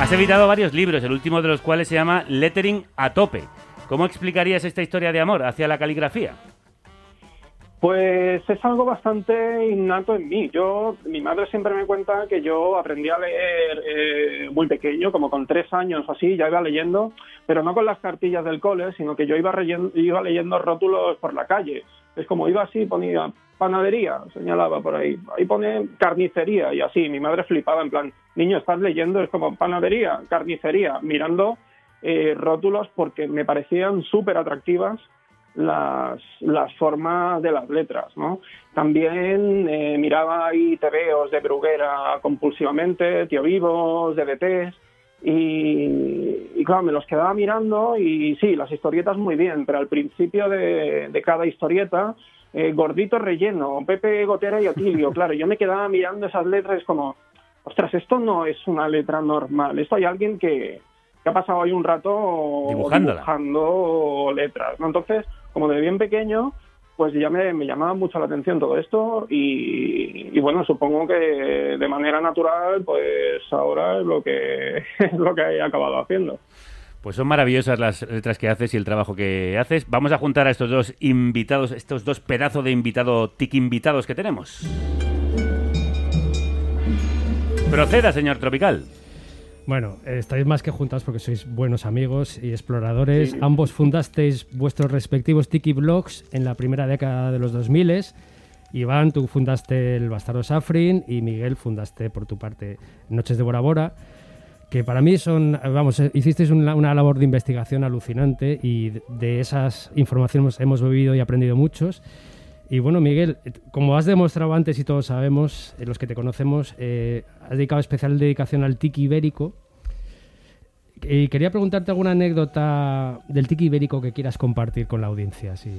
Speaker 1: Has evitado varios libros, el último de los cuales se llama Lettering a tope. ¿Cómo explicarías esta historia de amor hacia la caligrafía?
Speaker 5: Pues es algo bastante innato en mí. Yo, mi madre siempre me cuenta que yo aprendí a leer eh, muy pequeño, como con tres años o así, ya iba leyendo, pero no con las cartillas del cole, sino que yo iba, iba leyendo rótulos por la calle. Es como iba así, ponía panadería, señalaba por ahí. Ahí pone carnicería y así. Mi madre flipaba en plan, niño, estás leyendo, es como panadería, carnicería, mirando eh, rótulos porque me parecían súper atractivas las, las formas de las letras, ¿no? También eh, miraba ahí tebeos de Bruguera compulsivamente, Tío Vivos, DDTs, y, y, claro, me los quedaba mirando y sí, las historietas muy bien, pero al principio de, de cada historieta eh, gordito relleno, Pepe Gotera y Otilio, claro, yo me quedaba mirando esas letras como, ostras, esto no es una letra normal, esto hay alguien que, que ha pasado ahí un rato dibujando letras, ¿no? Entonces, como de bien pequeño, pues ya me, me llamaba mucho la atención todo esto y, y bueno, supongo que de manera natural, pues ahora es lo que, es lo que he acabado haciendo.
Speaker 1: Pues son maravillosas las letras que haces y el trabajo que haces. Vamos a juntar a estos dos invitados, estos dos pedazos de invitado, tiki invitados que tenemos. Proceda, señor Tropical.
Speaker 2: Bueno, estáis más que juntados porque sois buenos amigos y exploradores. Ambos fundasteis vuestros respectivos Tiki Blogs en la primera década de los 2000. Iván, tú fundaste el Bastardo Safrin y Miguel fundaste por tu parte Noches de Bora Bora, que para mí son, vamos, eh, hicisteis una, una labor de investigación alucinante y de- de esas informaciones hemos bebido y aprendido muchos. Y bueno, Miguel, eh, como has demostrado antes y todos sabemos, eh, los que te conocemos, eh, has dedicado especial dedicación al tiki ibérico. Y quería preguntarte alguna anécdota del tiki ibérico que quieras compartir con la audiencia. Sí.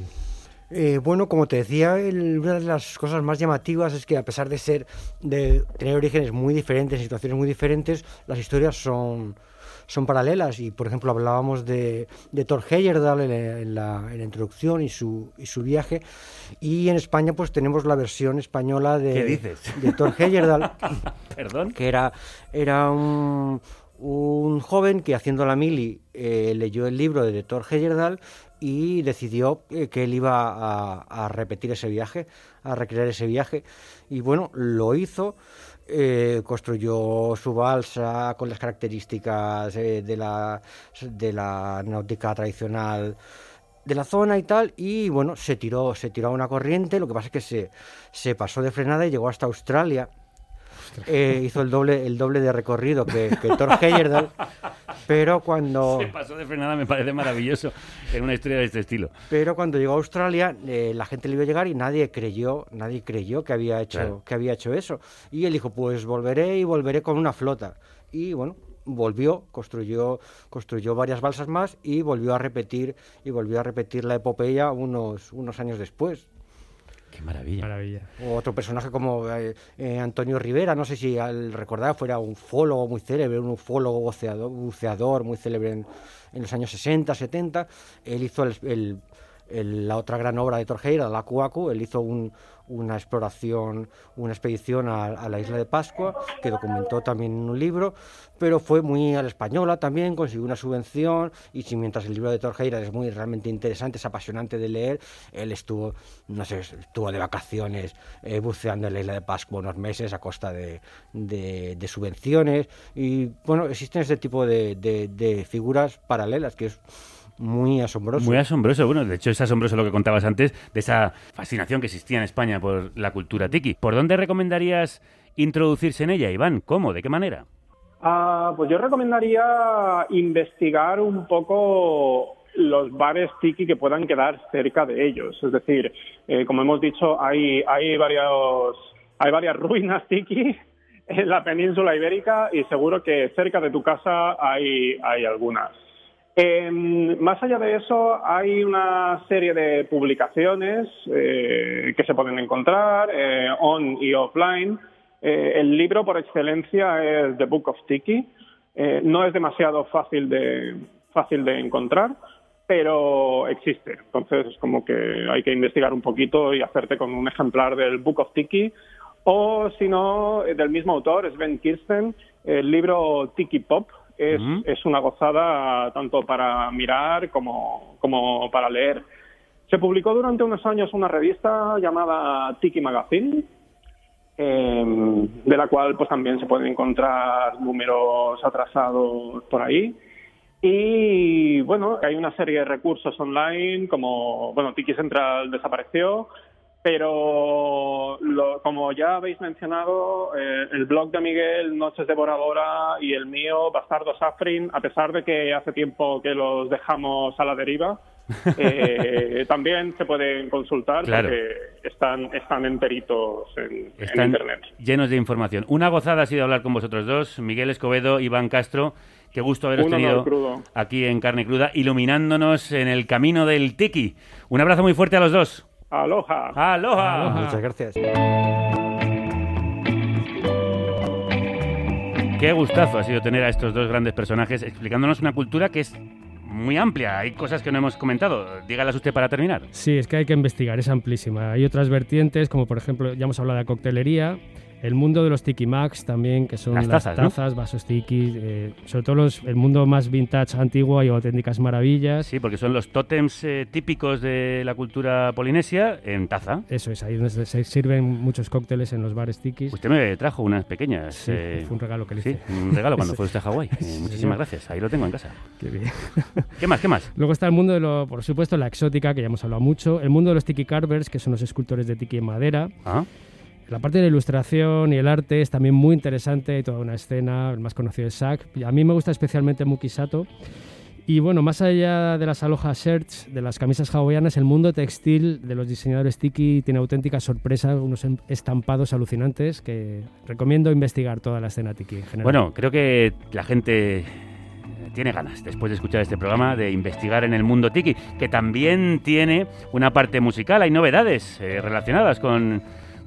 Speaker 4: Eh, bueno, como te decía, el- una de las cosas más llamativas es que a pesar de ser de tener orígenes muy diferentes, situaciones muy diferentes, las historias son, son paralelas. Y por ejemplo, hablábamos de, de Thor Heyerdahl en, en la, en la introducción y su, y su viaje. Y en España, pues tenemos la versión española de,
Speaker 1: ¿Qué dices?
Speaker 4: de Thor Heyerdahl.
Speaker 1: Perdón.
Speaker 4: que era, era un, un joven que haciendo la mili eh, leyó el libro de Thor Heyerdahl y decidió eh, que él iba a, repetir ese viaje, a recrear ese viaje. Y bueno, lo hizo. eh, construyó su balsa con las características eh, de, la, de la náutica tradicional de la zona y tal, y bueno, se tiró, se tiró a una corriente, lo que pasa es que se, se pasó de frenada y llegó hasta Australia. Eh, hizo el doble, el doble de recorrido que, que Thor Heyerdahl, pero cuando,
Speaker 1: Se pasó de frenada, me parece maravilloso en una historia de este estilo.
Speaker 4: pero cuando llegó a Australia, eh, la gente le vio llegar y nadie creyó, nadie creyó que había hecho,
Speaker 1: Claro.
Speaker 4: que había hecho eso. Y él dijo, pues volveré y volveré con una flota. Y bueno, volvió, construyó, construyó varias balsas más y volvió a repetir, y volvió a repetir la epopeya unos, unos años después.
Speaker 1: Qué maravilla.
Speaker 2: Maravilla.
Speaker 4: O otro personaje como eh, eh, Antonio Rivera, no sé si al recordar fuera un ufólogo muy célebre, un ufólogo buceador, buceador muy célebre en, en los años 60, 70. Él hizo el- el- la otra gran obra de Torjeira, la Cuacu. Él hizo un- una exploración, una expedición a, la isla de Pascua, que documentó también en un libro, pero fue muy a la española también, consiguió una subvención, y si mientras el libro de Torjeira es muy realmente interesante, es apasionante de leer, él estuvo, no sé, estuvo de vacaciones eh, buceando en la isla de Pascua unos meses a costa de, subvenciones, y bueno, existen este tipo de- de figuras paralelas, que es muy asombroso.
Speaker 1: Muy asombroso. Bueno, de hecho es asombroso lo que contabas antes de esa fascinación que existía en España por la cultura tiki. ¿Por dónde recomendarías introducirse en ella, Iván? ¿Cómo? ¿De qué manera?
Speaker 5: Ah, pues yo recomendaría investigar un poco los bares tiki que puedan quedar cerca de ellos. Es decir, eh, como hemos dicho, hay, hay, varios, hay varias ruinas tiki en la península ibérica y seguro que cerca de tu casa hay, hay algunas. Eh, más allá de eso, hay una serie de publicaciones eh, que se pueden encontrar eh, on y offline. Eh, el libro por excelencia es The Book of Tiki. No es demasiado fácil de, fácil de encontrar, pero existe. Entonces, es como que hay que investigar un poquito y hacerte con un ejemplar del Book of Tiki. O, si no, del mismo autor, Sven Kirsten, el libro Tiki Pop. Es, una gozada tanto para mirar como, como para leer. Se publicó durante unos años una revista llamada Tiki Magazine, eh, de la cual pues también se pueden encontrar números atrasados por ahí. Y bueno, hay una serie de recursos online, como, bueno, Tiki Central desapareció, pero lo- como ya habéis mencionado, eh, el blog de Miguel, Noches de Bora Bora, y el mío, Bastardo Safrin, a pesar de que hace tiempo que los dejamos a la deriva, eh, también se pueden consultar
Speaker 1: Claro.
Speaker 5: porque están, están enteritos en, en
Speaker 1: Están
Speaker 5: Internet.
Speaker 1: llenos de información. Una gozada ha sido hablar con vosotros dos, Miguel Escobedo, Iván Castro. Qué gusto haberos tenido aquí en Carne Cruda, iluminándonos en el camino del tiki. Un abrazo muy fuerte a los dos.
Speaker 5: Aloha.
Speaker 1: ¡Aloha!
Speaker 2: Aloha.
Speaker 4: Muchas gracias.
Speaker 1: Qué gustazo ha sido tener a estos dos grandes personajes explicándonos una cultura que es muy amplia. Hay cosas que no hemos comentado. Dígalas usted para terminar.
Speaker 2: Sí, es que hay que investigar, es amplísima. Hay otras vertientes, como por ejemplo, ya hemos hablado de coctelería, el mundo de los tiki max también, que son
Speaker 1: Las
Speaker 2: las
Speaker 1: tazas,
Speaker 2: vasos tiki, eh, sobre todo los- el mundo más vintage antiguo hay auténticas maravillas.
Speaker 1: Sí, porque son los tótems eh, típicos de la cultura polinesia en taza.
Speaker 2: Eso es, ahí donde se sirven muchos cócteles en los bares tikis.
Speaker 1: Usted me trajo unas pequeñas.
Speaker 2: Sí,
Speaker 1: eh,
Speaker 2: fue un regalo que le
Speaker 1: sí,
Speaker 2: hice.
Speaker 1: un regalo cuando
Speaker 2: Sí.
Speaker 1: fue usted a Hawái.
Speaker 2: Sí,
Speaker 1: muchísimas
Speaker 2: señor.
Speaker 1: gracias. Ahí lo tengo en casa.
Speaker 2: Qué bien.
Speaker 1: ¿Qué más? ¿Qué más?
Speaker 2: Luego está el mundo de lo, por supuesto, la exótica, que ya hemos hablado mucho. El mundo de los tiki carvers, que son los escultores de tiki en madera.
Speaker 1: Ah,
Speaker 2: La parte de la ilustración y el arte es también muy interesante, hay toda una escena, el más conocido es Sack. A mí me gusta especialmente Mukisato. Y bueno, más allá de las aloha shirts, de las camisas hawaianas, el mundo textil de los diseñadores tiki tiene auténticas sorpresas, unos em- estampados alucinantes que recomiendo investigar toda la escena tiki en general.
Speaker 1: Bueno, creo que la gente tiene ganas, después de escuchar este programa, de investigar en el mundo tiki, que también tiene una parte musical. Hay novedades eh, relacionadas con,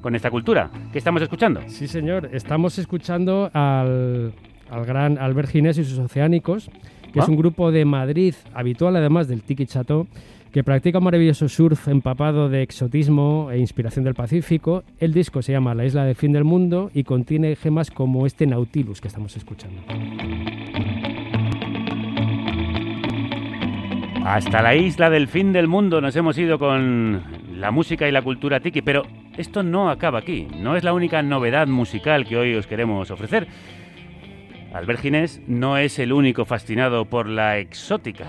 Speaker 1: con esta cultura. ¿Qué estamos escuchando?
Speaker 2: Sí, señor. Estamos escuchando al, al gran Albert Ginés y sus Oceánicos, que es
Speaker 1: Ah.
Speaker 2: un grupo de Madrid, habitual además del Tiki Chateau, que practica un maravilloso surf empapado de exotismo e inspiración del Pacífico. El disco se llama La Isla del Fin del Mundo y contiene gemas como este Nautilus que estamos escuchando.
Speaker 1: Hasta la isla del fin del mundo nos hemos ido con la música y la cultura tiki, pero esto no acaba aquí. No es la única novedad musical que hoy os queremos ofrecer. Albert Ginés no es el único fascinado por la exótica.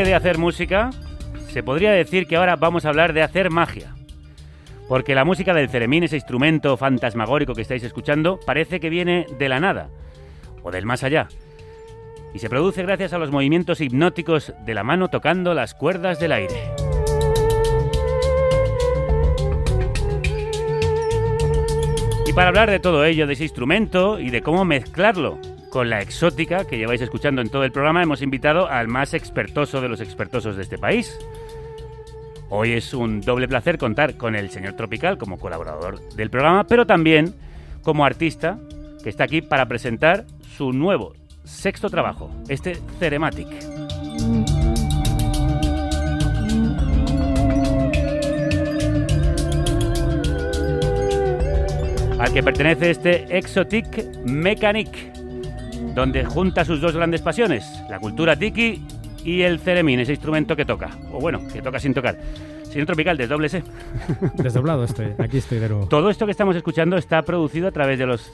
Speaker 1: De hacer música, se podría decir que ahora vamos a hablar de hacer magia. Porque la música del ceremín, ese instrumento fantasmagórico que estáis escuchando, parece que viene de la nada o del más allá. Y se produce gracias a los movimientos hipnóticos de la mano tocando las cuerdas del aire. Y para hablar de todo ello, de ese instrumento y de cómo mezclarlo con la exótica que lleváis escuchando en todo el programa, hemos invitado al más expertoso de los expertosos de este país. Hoy es un doble placer contar con el señor Tropical como colaborador del programa, pero también como artista que está aquí para presentar su nuevo sexto trabajo, este Cerematic. al que pertenece este Exotic Mechanic, donde junta sus dos grandes pasiones, la cultura tiki y el ceremín, ese instrumento que toca, o bueno, que toca sin tocar. Señor Tropical, desdóblese.
Speaker 2: Desdoblado estoy, aquí estoy de nuevo.
Speaker 1: Todo esto que estamos escuchando está producido a través de los...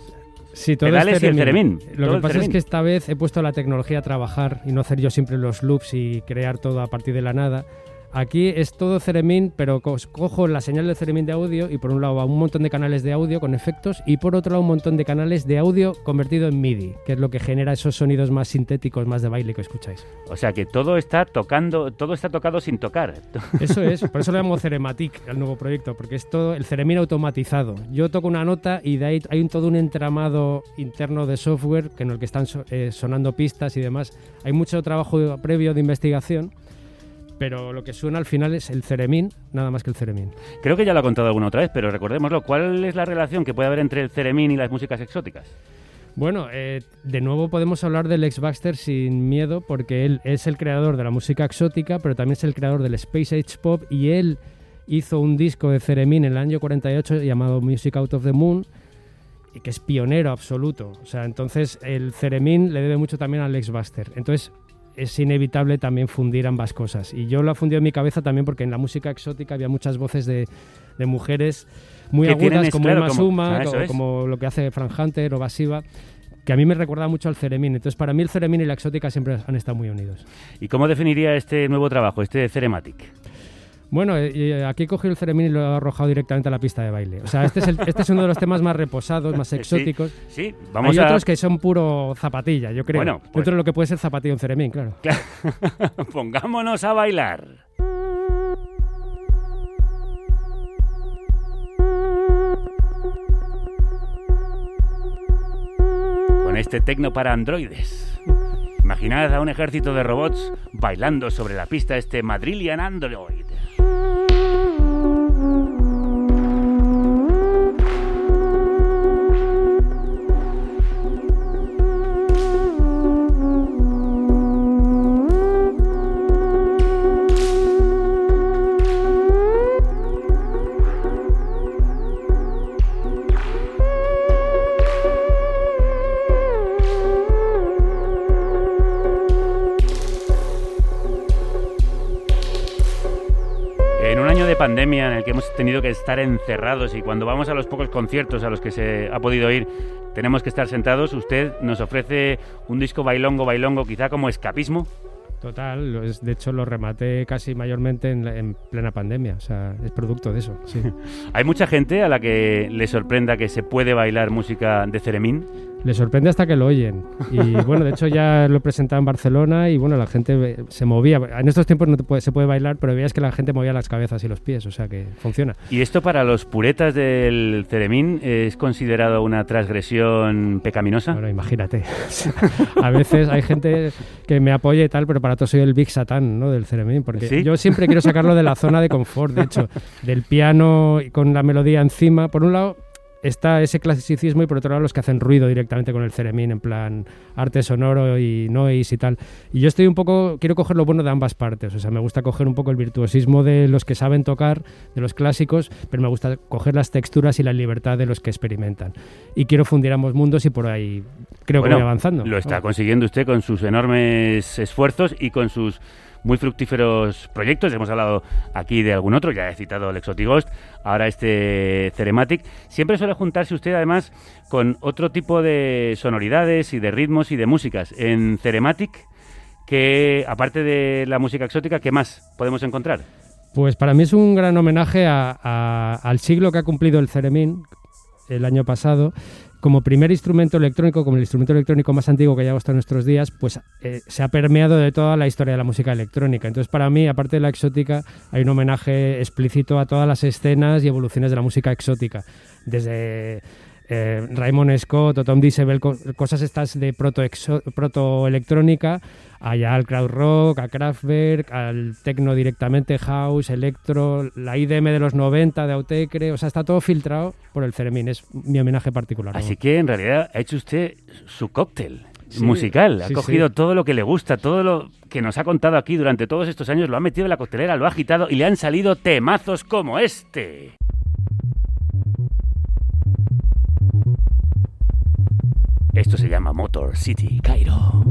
Speaker 2: Sí, todo
Speaker 1: pedales
Speaker 2: es
Speaker 1: y el
Speaker 2: ceremín. Lo
Speaker 1: todo
Speaker 2: que pasa es que esta vez he puesto la tecnología a trabajar y no hacer yo siempre los loops y crear todo a partir de la nada. Aquí es todo Ceremín, pero co- cojo la señal de Ceremín de audio y por un lado va un montón de canales de audio con efectos y por otro lado un montón de canales de audio convertido en MIDI, que es lo que genera esos sonidos más sintéticos, más de baile que escucháis.
Speaker 1: O sea que todo está tocando, todo está tocado sin tocar.
Speaker 2: Eso es, por eso le llamo Cerematic al nuevo proyecto, porque es todo el Ceremín automatizado. Yo toco una nota y de ahí hay un, todo un entramado interno de software que en el que están eh, sonando pistas y demás. Hay mucho trabajo previo de investigación, pero lo que suena al final es el Ceremín, nada más que el Ceremín.
Speaker 1: Creo que ya lo ha contado alguna otra vez, pero recordémoslo. ¿Cuál es la relación que puede haber entre el ceremín y las músicas exóticas?
Speaker 2: Bueno, eh, de nuevo podemos hablar del ex Baxter sin miedo, porque él es el creador de la música exótica, pero también es el creador del Space Age Pop y él hizo un disco de Ceremín en el año 48 llamado Music Out of the Moon, y que es pionero absoluto. O sea, entonces el Ceremín le debe mucho también al ex Baxter. Entonces es inevitable también fundir ambas cosas. Y yo lo he fundido en mi cabeza también porque en la música exótica había muchas voces de, de mujeres muy agudas
Speaker 1: es-
Speaker 2: como
Speaker 1: claro,
Speaker 2: Emma
Speaker 1: como-
Speaker 2: Suma,
Speaker 1: ah,
Speaker 2: como lo que hace Frank Hunter o Basiva que a mí me recuerda mucho al Ceremín. Entonces, para mí el Ceremín y la exótica siempre han estado muy unidos.
Speaker 1: ¿Y cómo definiría este nuevo trabajo, este Cerematic?
Speaker 2: Bueno, eh, eh, aquí he cogido el Ceremín y lo he arrojado directamente a la pista de baile. O sea, este es, el- este es uno de los temas más reposados, más exóticos.
Speaker 1: Sí, sí, vamos
Speaker 2: Hay
Speaker 1: a...
Speaker 2: otros que son puro zapatilla, yo creo.
Speaker 1: Bueno, pues-
Speaker 2: Dentro de lo que puede ser zapatilla un Ceremín, claro.
Speaker 1: Pongámonos a bailar. Con este tecno para androides. Imaginad a un ejército de robots bailando sobre la pista este Madrillian Android. Pandemia en el que hemos tenido que estar encerrados y cuando vamos a los pocos conciertos a los que se ha podido ir, tenemos que estar sentados, usted nos ofrece un disco bailongo, bailongo, quizá como escapismo.
Speaker 2: Total, de hecho lo rematé casi mayormente en, la- en plena pandemia. O sea, es producto de eso, sí.
Speaker 1: Hay mucha gente a la que le sorprenda que se puede bailar música de Ceremín.
Speaker 2: Le sorprende hasta que lo oyen. Y bueno, de hecho ya lo he presentado en Barcelona y bueno, la gente se movía. En estos tiempos no te puede- se puede bailar, pero veías que la gente movía las cabezas y los pies, o sea que funciona.
Speaker 1: Y esto para los puretas del Ceremín es considerado una transgresión pecaminosa.
Speaker 2: Bueno, imagínate. A veces hay gente que me apoya y tal, pero para todo soy el Big Satán ¿no? del Ceremín, porque
Speaker 1: ¿Sí?
Speaker 2: yo siempre quiero sacarlo de la zona de confort, de hecho, del piano y con la melodía encima. Por un lado está ese clasicismo y por otro lado los que hacen ruido directamente con el Ceremín, en plan arte sonoro y noise y tal. Y yo estoy un poco, quiero coger lo bueno de ambas partes, o sea, me gusta coger un poco el virtuosismo de los que saben tocar, de los clásicos, pero me gusta coger las texturas y la libertad de los que experimentan. Y quiero fundir ambos mundos y por ahí creo
Speaker 1: Bueno,
Speaker 2: que voy avanzando.
Speaker 1: Lo está consiguiendo usted con sus enormes esfuerzos y con sus muy fructíferos proyectos. Hemos hablado aquí de algún otro, ya he citado el Exotighost, ahora este Cerematic. Siempre suele juntarse usted además con otro tipo de sonoridades y de ritmos y de músicas. En Cerematic, que aparte de la música exótica, ¿qué más podemos encontrar?
Speaker 2: Pues para mí es un gran homenaje al siglo que ha cumplido el Ceremín el año pasado. Como primer instrumento electrónico, como el instrumento electrónico más antiguo que lleva hasta nuestros días, pues eh, se ha permeado de toda la historia de la música electrónica. Entonces, para mí, aparte de la exótica, hay un homenaje explícito a todas las escenas y evoluciones de la música exótica. Desde eh, Raymond Scott o Tom Disebel, co- cosas estas de proto-electrónica, allá al crowd rock, a Kraftwerk, al techno directamente, house, electro, la IDM de los 90 de Autecre, o sea, está todo filtrado por el Ceremín, es mi homenaje particular. ¿no?
Speaker 1: Así que en realidad ha hecho usted su cóctel.
Speaker 2: Sí,
Speaker 1: musical, ha
Speaker 2: sí,
Speaker 1: cogido
Speaker 2: sí.
Speaker 1: todo lo que le gusta, todo lo que nos ha contado aquí durante todos estos años, lo ha metido en la coctelera, lo ha agitado y le han salido temazos como este. Esto se llama Motor City Cairo.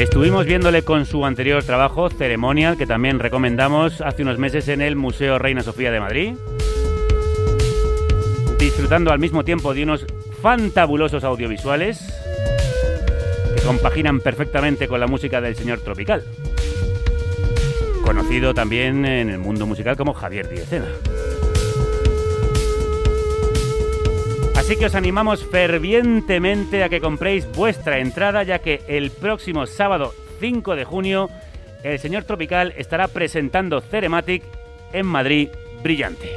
Speaker 1: Estuvimos viéndole con su anterior trabajo, Ceremonial, que también recomendamos hace unos meses en el Museo Reina Sofía de Madrid. Disfrutando al mismo tiempo de unos fantabulosos audiovisuales que compaginan perfectamente con la música del señor Tropical. Conocido también en el mundo musical como Javier Diecena. Así que os animamos fervientemente a que compréis vuestra entrada, ya que el próximo sábado 5 de junio el señor Tropical estará presentando Cerematic en Madrid Brillante.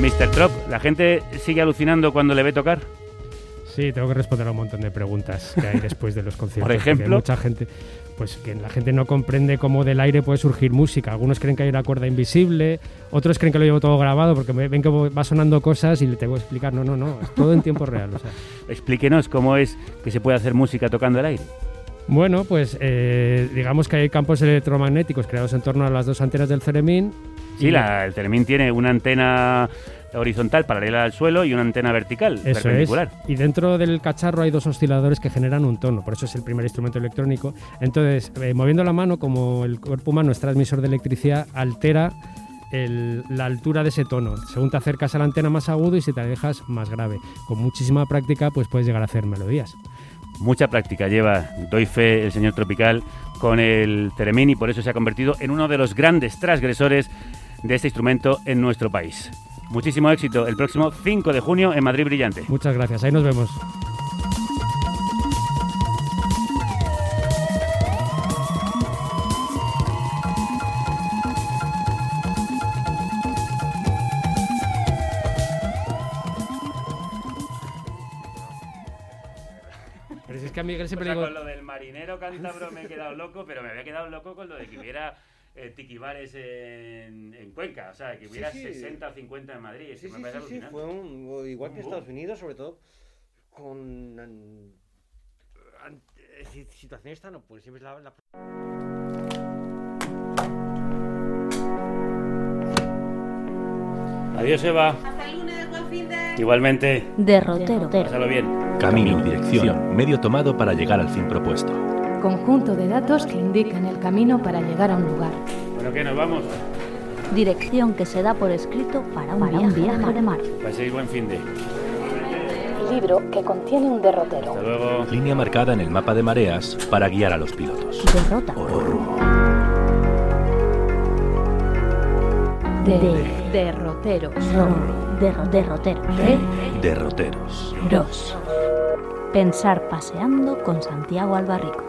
Speaker 1: Mr. Trop, ¿la gente sigue alucinando cuando le ve tocar?
Speaker 2: Sí, tengo que responder a un montón de preguntas que hay después de los conciertos.
Speaker 1: Por ejemplo.
Speaker 2: mucha gente, pues que la gente no comprende cómo del aire puede surgir música. Algunos creen que hay una cuerda invisible, otros creen que lo llevo todo grabado porque me- ven que va sonando cosas y le tengo que explicar. No, no, no, es todo en tiempo real. O sea.
Speaker 1: Explíquenos cómo es que se puede hacer música tocando el aire.
Speaker 2: Bueno, pues eh, digamos que hay campos electromagnéticos creados en torno a las dos antenas del Ceremín.
Speaker 1: Sí, la- el Ceremín tiene una antena horizontal paralela al suelo y una antena vertical
Speaker 2: Eso es.
Speaker 1: perpendicular.
Speaker 2: Y dentro del cacharro hay dos osciladores que generan un tono, por eso es el primer instrumento electrónico. Entonces, eh, moviendo la mano, como el cuerpo humano es transmisor de electricidad, altera el- la altura de ese tono. Según te acercas a la antena más agudo y si te alejas más grave. Con muchísima práctica, pues puedes llegar a hacer melodías.
Speaker 1: Mucha práctica lleva, doy fe, el señor Tropical con el Ceremín y por eso se ha convertido en uno de los grandes transgresores de este instrumento en nuestro país. Muchísimo éxito el próximo 5 de junio en Madrid Brillante.
Speaker 2: Muchas gracias, ahí nos vemos. Pero si es que a Miguel siempre le digo...
Speaker 1: lo del marinero cántabro me he quedado loco, pero me había quedado loco con lo de que hubiera eh, tiquibares en, en Cuenca, o sea, que hubiera
Speaker 4: sí.
Speaker 1: 60 o 50 en Madrid.
Speaker 4: Sí, sí,
Speaker 1: me parece
Speaker 4: sí, sí,
Speaker 1: alucinante.
Speaker 4: fue un, igual
Speaker 1: Un
Speaker 4: que
Speaker 1: boom.
Speaker 4: Estados Unidos, sobre todo con an- an- si- situaciones tan pues siempre es la, la-
Speaker 1: Adiós, Eva.
Speaker 6: Hasta el lunes, buen fin de...
Speaker 1: Igualmente,
Speaker 3: Derrotero.
Speaker 1: pásalo bien.
Speaker 7: Camino dirección, medio tomado para llegar al fin propuesto.
Speaker 8: Conjunto de datos que indican el camino para llegar a un lugar.
Speaker 1: Bueno, ¿qué? ¿Nos vamos?
Speaker 3: Dirección que se da por escrito para un viaje, de mar.
Speaker 1: Paséis buen fin de.
Speaker 8: Libro que contiene un derrotero.
Speaker 1: Hasta luego.
Speaker 7: Línea marcada en el mapa de mareas para guiar a los pilotos.
Speaker 3: Derrota.
Speaker 7: O rumbo.
Speaker 8: De derroteros.
Speaker 3: Ro- derro- derrotero.
Speaker 7: Derroteros.
Speaker 3: Dos. Pensar paseando con Santiago Albarrico.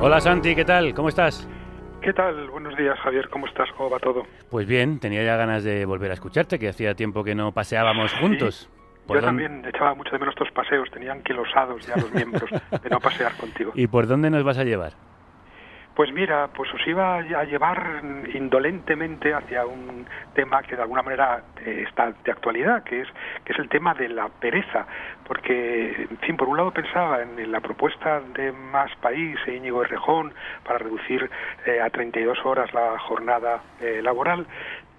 Speaker 1: Hola Santi, ¿qué tal? ¿Cómo estás?
Speaker 9: ¿Qué tal? Buenos días, Javier. ¿Cómo estás? ¿Cómo va todo?
Speaker 1: Pues bien, tenía ya ganas de volver a escucharte, que hacía tiempo que no paseábamos juntos. ¿Por
Speaker 9: Yo
Speaker 1: dónde-
Speaker 9: también echaba mucho de menos estos paseos. Tenían quilosados ya los miembros de no pasear contigo.
Speaker 1: ¿Y por dónde nos vas a llevar?
Speaker 9: Pues mira, pues os iba a llevar indolentemente hacia un tema que de alguna manera eh, está de actualidad, que es que es el tema de la pereza, porque en fin, por un lado pensaba en, la propuesta de Más País e Íñigo Errejón para reducir eh, a 32 horas la jornada eh, laboral.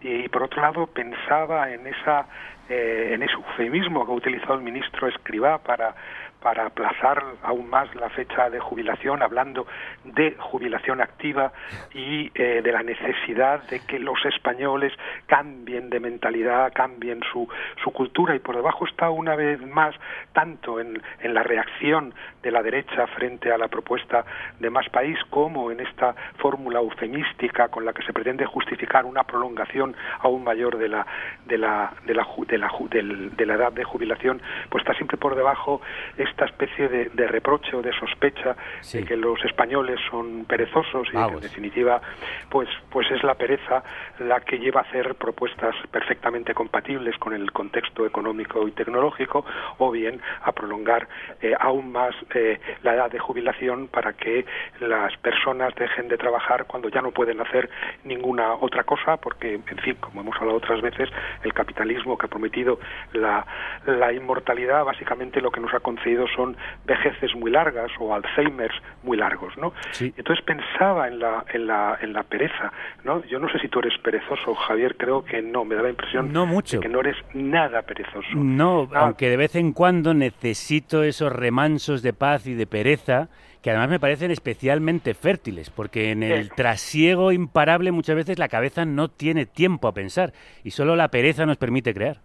Speaker 9: Y por otro lado pensaba en esa eh, en ese eufemismo que ha utilizado el ministro Escribá para para aplazar aún más la fecha de jubilación, hablando de jubilación activa y eh, de la necesidad de que los españoles cambien de mentalidad, cambien su, su cultura. Y por debajo está una vez más tanto en, en la reacción de la derecha frente a la propuesta de Más País como en esta fórmula eufemística con la que se pretende justificar una prolongación aún mayor de la, de la, de la, de la, ju- del- de la edad de jubilación, pues está siempre por debajo esta especie de, de reproche o de sospecha
Speaker 1: Sí.
Speaker 9: de que los españoles son perezosos y que en definitiva pues pues es la pereza la que lleva a hacer propuestas perfectamente compatibles con el contexto económico y tecnológico o bien a prolongar eh, aún más eh, la edad de jubilación para que las personas dejen de trabajar cuando ya no pueden hacer ninguna otra cosa porque en fin como hemos hablado otras veces el capitalismo que ha prometido la, la inmortalidad básicamente lo que nos ha concedido son vejeces muy largas o Alzheimer's muy largos no
Speaker 1: Sí.
Speaker 9: entonces pensaba en la, en la, en la pereza, ¿no? Yo no sé si tú eres perezoso, Javier, creo que no, me da la impresión
Speaker 1: No mucho.
Speaker 9: de que no eres nada perezoso.
Speaker 1: No,
Speaker 9: Ah.
Speaker 1: aunque de vez en cuando necesito esos remansos de paz y de pereza que además me parecen especialmente fértiles, porque en el
Speaker 9: Sí.
Speaker 1: trasiego imparable muchas veces la cabeza no tiene tiempo a pensar y solo la pereza nos permite crear.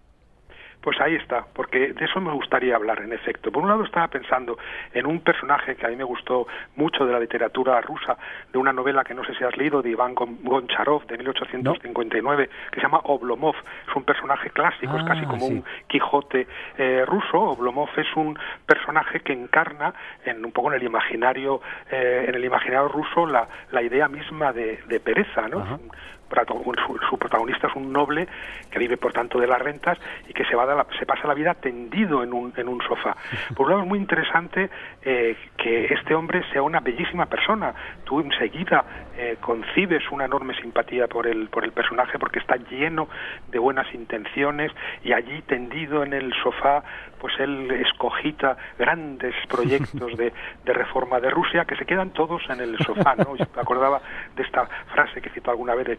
Speaker 9: Pues ahí está, porque de eso me gustaría hablar, en efecto. Por un lado estaba pensando en un personaje que a mí me gustó mucho de la literatura rusa, de una novela que no sé si has leído, de Iván Gon- Goncharov, de 1859, que se llama Oblomov. Es un personaje clásico, es casi
Speaker 1: Ah,
Speaker 9: como
Speaker 1: sí.
Speaker 9: un Quijote eh, ruso. Oblomov es un personaje que encarna en un poco en el imaginario, eh, en el imaginario ruso la, la idea misma de, de pereza, ¿no?
Speaker 1: Ajá.
Speaker 9: Su, su protagonista es un noble que vive por tanto de las rentas y que se va la, se pasa la vida tendido en un, en un sofá. Por un lado es muy interesante eh, que este hombre sea una bellísima persona. Tú enseguida eh, concibes una enorme simpatía por el, por el personaje porque está lleno de buenas intenciones y allí tendido en el sofá pues él escogita grandes proyectos de, de reforma de Rusia que se quedan todos en el sofá. ¿no? Yo me acordaba de esta frase que citó alguna vez de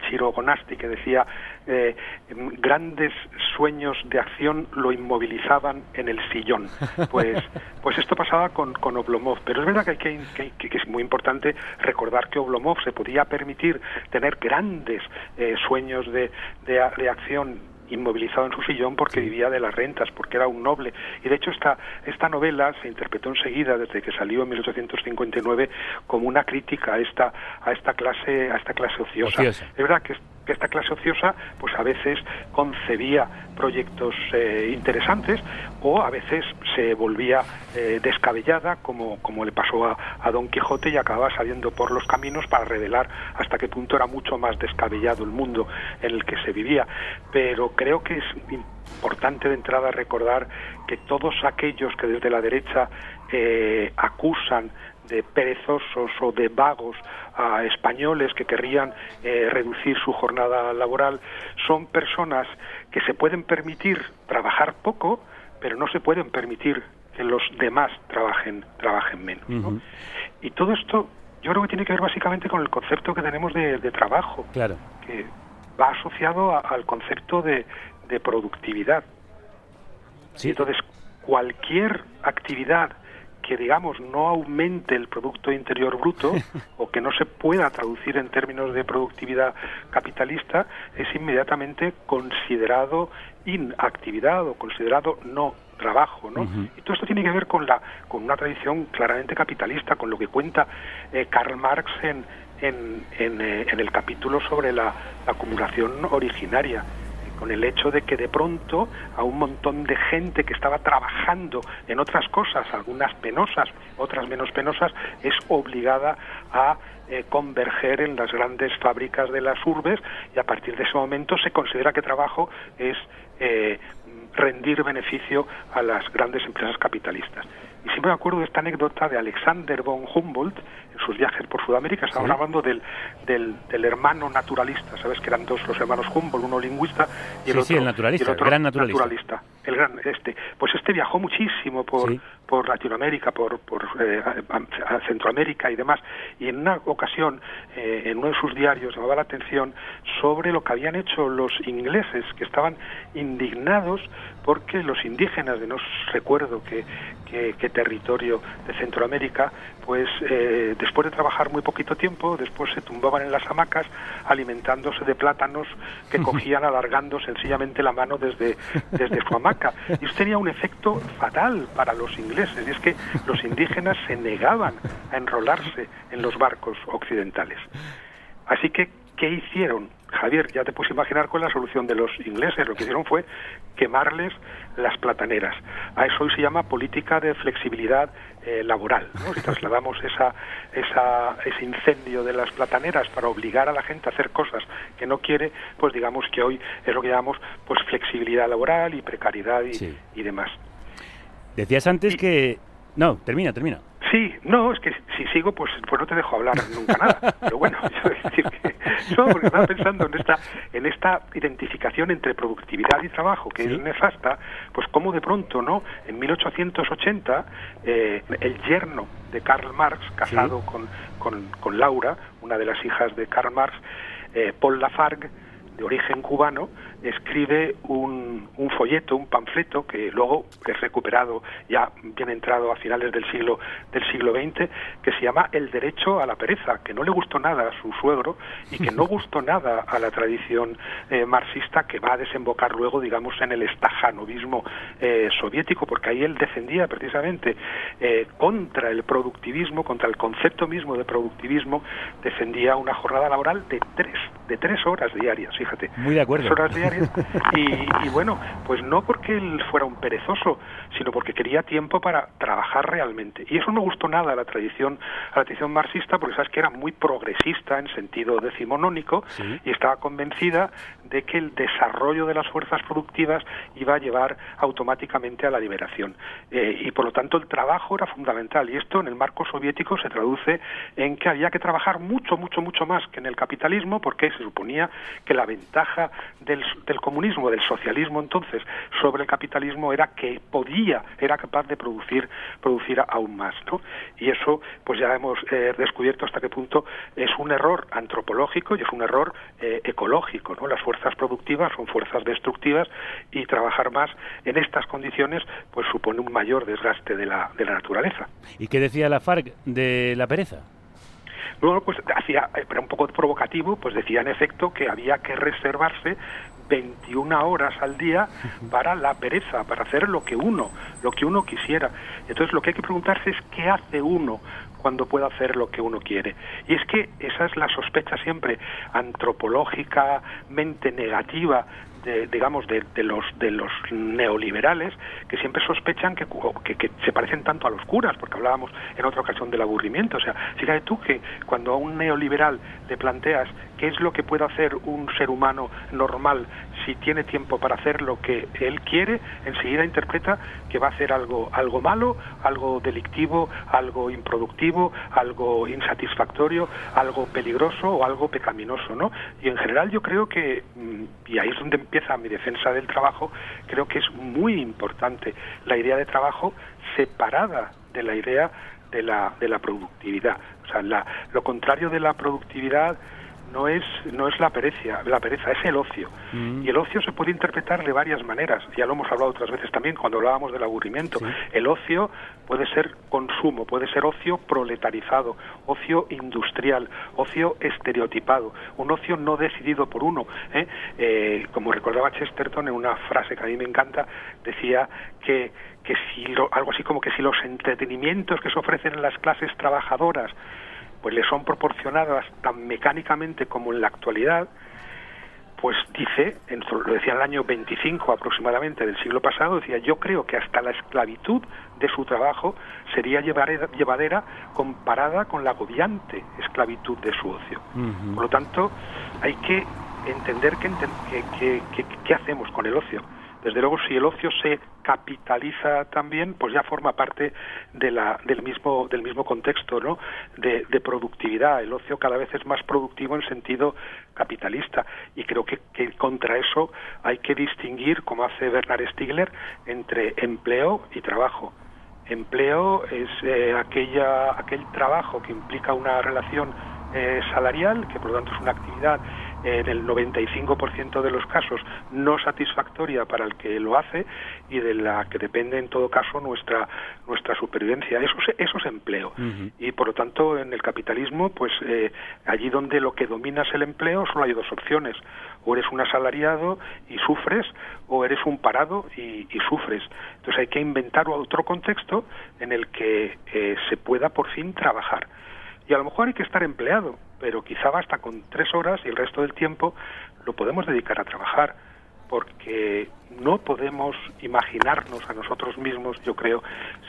Speaker 9: Que decía eh, grandes sueños de acción lo inmovilizaban en el sillón. Pues, pues esto pasaba con, con Oblomov, pero es verdad que, hay que, que, es muy importante recordar que Oblomov se podía permitir tener grandes eh, sueños de, de, de acción inmovilizado en su sillón porque vivía de las rentas, porque era un noble. Y de hecho esta, esta novela se interpretó enseguida, desde que salió en 1859, como una crítica a esta, a esta clase, a esta clase ociosa. Es verdad que que esta clase ociosa pues a veces concebía proyectos eh, interesantes o a veces se volvía eh, descabellada como, como le pasó a, a, Don Quijote y acababa saliendo por los caminos para revelar hasta qué punto era mucho más descabellado el mundo en el que se vivía. Pero creo que es importante de entrada recordar que todos aquellos que desde la derecha eh, acusan de perezosos o de vagos a españoles que querrían eh, reducir su jornada laboral son personas que se pueden permitir trabajar poco, pero no se pueden permitir que los demás trabajen trabajen menos. Y todo esto yo creo que tiene que ver básicamente con el concepto que tenemos de, trabajo,
Speaker 1: claro.
Speaker 9: que va asociado al concepto de, de productividad. Sí. Entonces, cualquier actividad que digamos no aumente el producto interior bruto o que no se pueda traducir en términos de productividad capitalista es inmediatamente considerado inactividad o considerado no trabajo, ¿no? Y todo esto tiene que ver con la con una tradición claramente capitalista, con lo que cuenta eh, Karl Marx en en, en, eh, en, el capítulo sobre la acumulación originaria con el hecho de que de pronto a un montón de gente que estaba trabajando en otras cosas, algunas penosas, otras menos penosas, es obligada a eh, converger en las grandes fábricas de las urbes y a partir de ese momento se considera que trabajo es eh, rendir beneficio a las grandes empresas capitalistas. Y siempre me acuerdo de esta anécdota de Alexander von Humboldt en sus viajes por Sudamérica. Estamos hablando del, del, del, hermano naturalista. Sabes que eran dos los hermanos Humboldt, uno lingüista y el, otro,
Speaker 1: el naturalista,
Speaker 9: otro
Speaker 1: gran naturalista.
Speaker 9: El gran, este. Pues este viajó muchísimo por, por Latinoamérica, por, por eh, Centroamérica y demás. Y en una ocasión, eh, en uno de sus diarios, llamaba la atención sobre lo que habían hecho los ingleses, que estaban indignados porque los indígenas, de no recuerdo qué, qué, territorio de Centroamérica, pues eh, después de trabajar muy poquito tiempo, después se tumbaban en las hamacas alimentándose de plátanos que cogían alargando sencillamente la mano desde, desde su hamaca. Y eso tenía un efecto fatal para los ingleses, y es que los indígenas se negaban a enrolarse en los barcos occidentales. Así que, ¿qué hicieron? Javier, ya te puedes imaginar cuál es la solución de los ingleses. Lo que hicieron fue quemarles las plataneras. A eso hoy se llama política de flexibilidad eh, laboral. ¿no? Si trasladamos esa, esa, ese incendio de las plataneras para obligar a la gente a hacer cosas que no quiere, pues digamos que hoy es lo que llamamos pues flexibilidad laboral y precariedad y, y demás.
Speaker 1: Decías antes que... No, termina, termina.
Speaker 9: Sí, no, es que si sigo, pues, pues no te dejo hablar nunca nada. Pero bueno, yo decir que no, porque estaba pensando en esta, en esta identificación entre productividad y trabajo, que es nefasta, pues como de pronto, ¿no? En 1880, eh, el yerno de Karl Marx, casado con, con, con, Laura, una de las hijas de Karl Marx, eh, Paul Lafargue, de origen cubano, escribe un, un, folleto, un panfleto que luego es recuperado ya bien entrado a finales del siglo del siglo XX que se llama El derecho a la pereza, que no le gustó nada a su suegro y que no gustó nada a la tradición eh, marxista que va a desembocar luego, digamos, en el estajanovismo eh, soviético, porque ahí él defendía precisamente eh, contra el productivismo, contra el concepto mismo de productivismo, defendía una jornada laboral de tres, de tres horas diarias, fíjate.
Speaker 1: Muy de acuerdo.
Speaker 9: horas diarias. Y, bueno, pues no porque él fuera un perezoso, sino porque quería tiempo para trabajar realmente. Y eso no gustó nada a la tradición, a la tradición marxista, porque sabes que era muy progresista en sentido decimonónico y estaba convencida de que el desarrollo de las fuerzas productivas iba a llevar automáticamente a la liberación. Eh, y por lo tanto el trabajo era fundamental. Y esto en el marco soviético se traduce en que había que trabajar mucho, mucho, mucho más que en el capitalismo, porque se suponía que la ventaja del, del comunismo, del socialismo entonces, sobre el capitalismo era que podía, era capaz de producir, producir aún más. ¿no? Y eso, pues ya hemos eh, descubierto hasta qué punto es un error antropológico y es un error eh, ecológico. ¿no? Las fuerzas productivas son fuerzas destructivas y trabajar más en estas condiciones pues supone un mayor desgaste de la, de la naturaleza.
Speaker 1: ¿Y qué decía la FARC de la pereza?
Speaker 9: Bueno, pues hacía, era un poco provocativo, pues decía en efecto que había que reservarse 21 horas al día para la pereza, para hacer lo que uno, lo que uno quisiera. Entonces lo que hay que preguntarse es qué hace uno cuando puede hacer lo que uno quiere. Y es que esa es la sospecha siempre antropológicamente negativa digamos, de, los, de los neoliberales que siempre sospechan que, que, se parecen tanto a los curas, porque hablábamos en otra ocasión del aburrimiento. O sea, fíjate tú que cuando a un neoliberal le planteas qué es lo que puede hacer un ser humano normal si tiene tiempo para hacer lo que él quiere, enseguida interpreta que va a hacer algo, algo malo, algo delictivo, algo improductivo, algo insatisfactorio, algo peligroso o algo pecaminoso, ¿no? Y en general yo creo que, mm, y ahí es donde empieza mi defensa del trabajo, creo que es muy importante la idea de trabajo separada de la idea de la, de la productividad. O sea, la, lo contrario de la productividad no es, no es la pereza, la pereza es el ocio. Mm. Y el ocio se puede interpretar de varias maneras. Ya lo hemos hablado otras veces también cuando hablábamos del aburrimiento. El ocio puede ser consumo, puede ser ocio proletarizado, ocio industrial, ocio estereotipado, un ocio no decidido por uno. ¿eh? Eh, como recordaba Chesterton en una frase que a mí me encanta, decía que que si algo así como que si los entretenimientos que se ofrecen en las clases trabajadoras pues le son proporcionadas tan mecánicamente como en la actualidad, pues dice, en, lo decía en el año 25 aproximadamente del siglo pasado, decía, yo creo que hasta la esclavitud de su trabajo sería llevadera comparada con la agobiante esclavitud de su ocio. Por lo tanto, hay que entender qué hacemos con el ocio. Desde luego, si el ocio se capitaliza también, pues ya forma parte de la, del, mismo, del mismo contexto ¿no? de, productividad. El ocio cada vez es más productivo en sentido capitalista y creo que, contra eso hay que distinguir, como hace Bernard Stiegler, entre empleo y trabajo. Empleo es eh, aquella, aquel trabajo que implica una relación eh, salarial, que por lo tanto es una actividad en el 95% de los casos no satisfactoria para el que lo hace y de la que depende en todo caso nuestra nuestra supervivencia. Eso es, eso es empleo. Y por lo tanto en el capitalismo pues eh, allí donde lo que domina es el empleo solo hay dos opciones. O eres un asalariado y sufres o eres un parado y, sufres. Entonces hay que inventar otro contexto en el que eh, se pueda por fin trabajar. Y a lo mejor hay que estar empleado, pero quizá basta con tres horas y el resto del tiempo lo podemos dedicar a trabajar, porque no podemos imaginarnos a nosotros mismos, yo creo,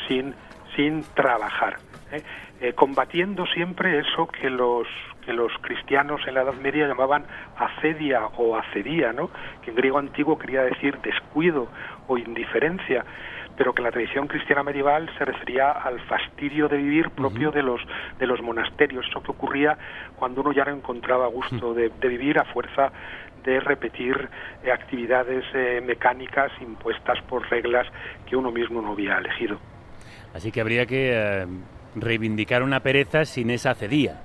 Speaker 9: sin, sin trabajar. ¿eh? Eh, combatiendo siempre eso que los que los cristianos en la Edad Media llamaban acedia o acedía, ¿no? que en griego antiguo quería decir descuido o indiferencia pero que la tradición cristiana medieval se refería al fastidio de vivir propio de los de los monasterios, eso que ocurría cuando uno ya no encontraba gusto de, vivir a fuerza de repetir eh, actividades eh, mecánicas impuestas por reglas que uno mismo no había elegido.
Speaker 1: Así que habría que eh, reivindicar una pereza sin esa cedía.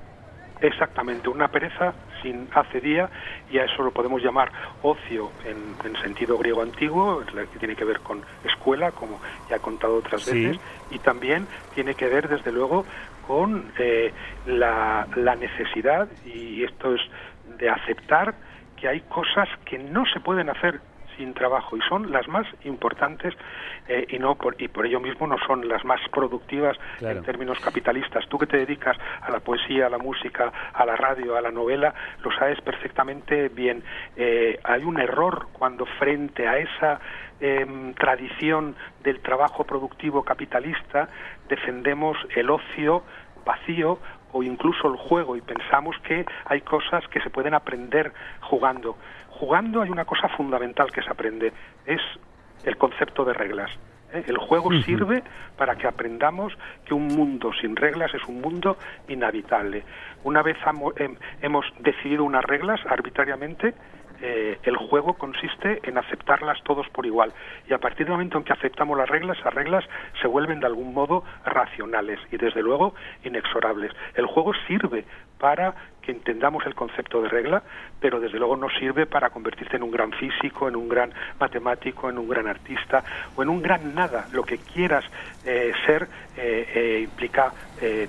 Speaker 9: Exactamente, una pereza sin acedía y a eso lo podemos llamar ocio en, sentido griego antiguo, que tiene que ver con escuela, como ya he contado otras veces, y también tiene que ver, desde luego, con eh, la, la necesidad, y esto es de aceptar que hay cosas que no se pueden hacer sin trabajo y son las más importantes eh, y no por, y por ello mismo no son las más productivas en términos capitalistas. Tú que te dedicas a la poesía, a la música, a la radio, a la novela, lo sabes perfectamente bien. Eh, hay un error cuando frente a esa em, tradición del trabajo productivo capitalista defendemos el ocio vacío o incluso el juego y pensamos que hay cosas que se pueden aprender jugando. Jugando hay una cosa fundamental que se aprende, es el concepto de reglas. ¿eh? El juego sirve para que aprendamos que un mundo sin reglas es un mundo inhabitable. Una vez hemos decidido unas reglas arbitrariamente, eh, el juego consiste en aceptarlas todos por igual. Y a partir del momento en que aceptamos las reglas, las reglas se vuelven de algún modo racionales y desde luego inexorables. El juego sirve para que entendamos el concepto de regla, pero desde luego no sirve para convertirte en un gran físico, en un gran matemático, en un gran artista o en un gran nada. Lo que quieras eh, ser eh, implica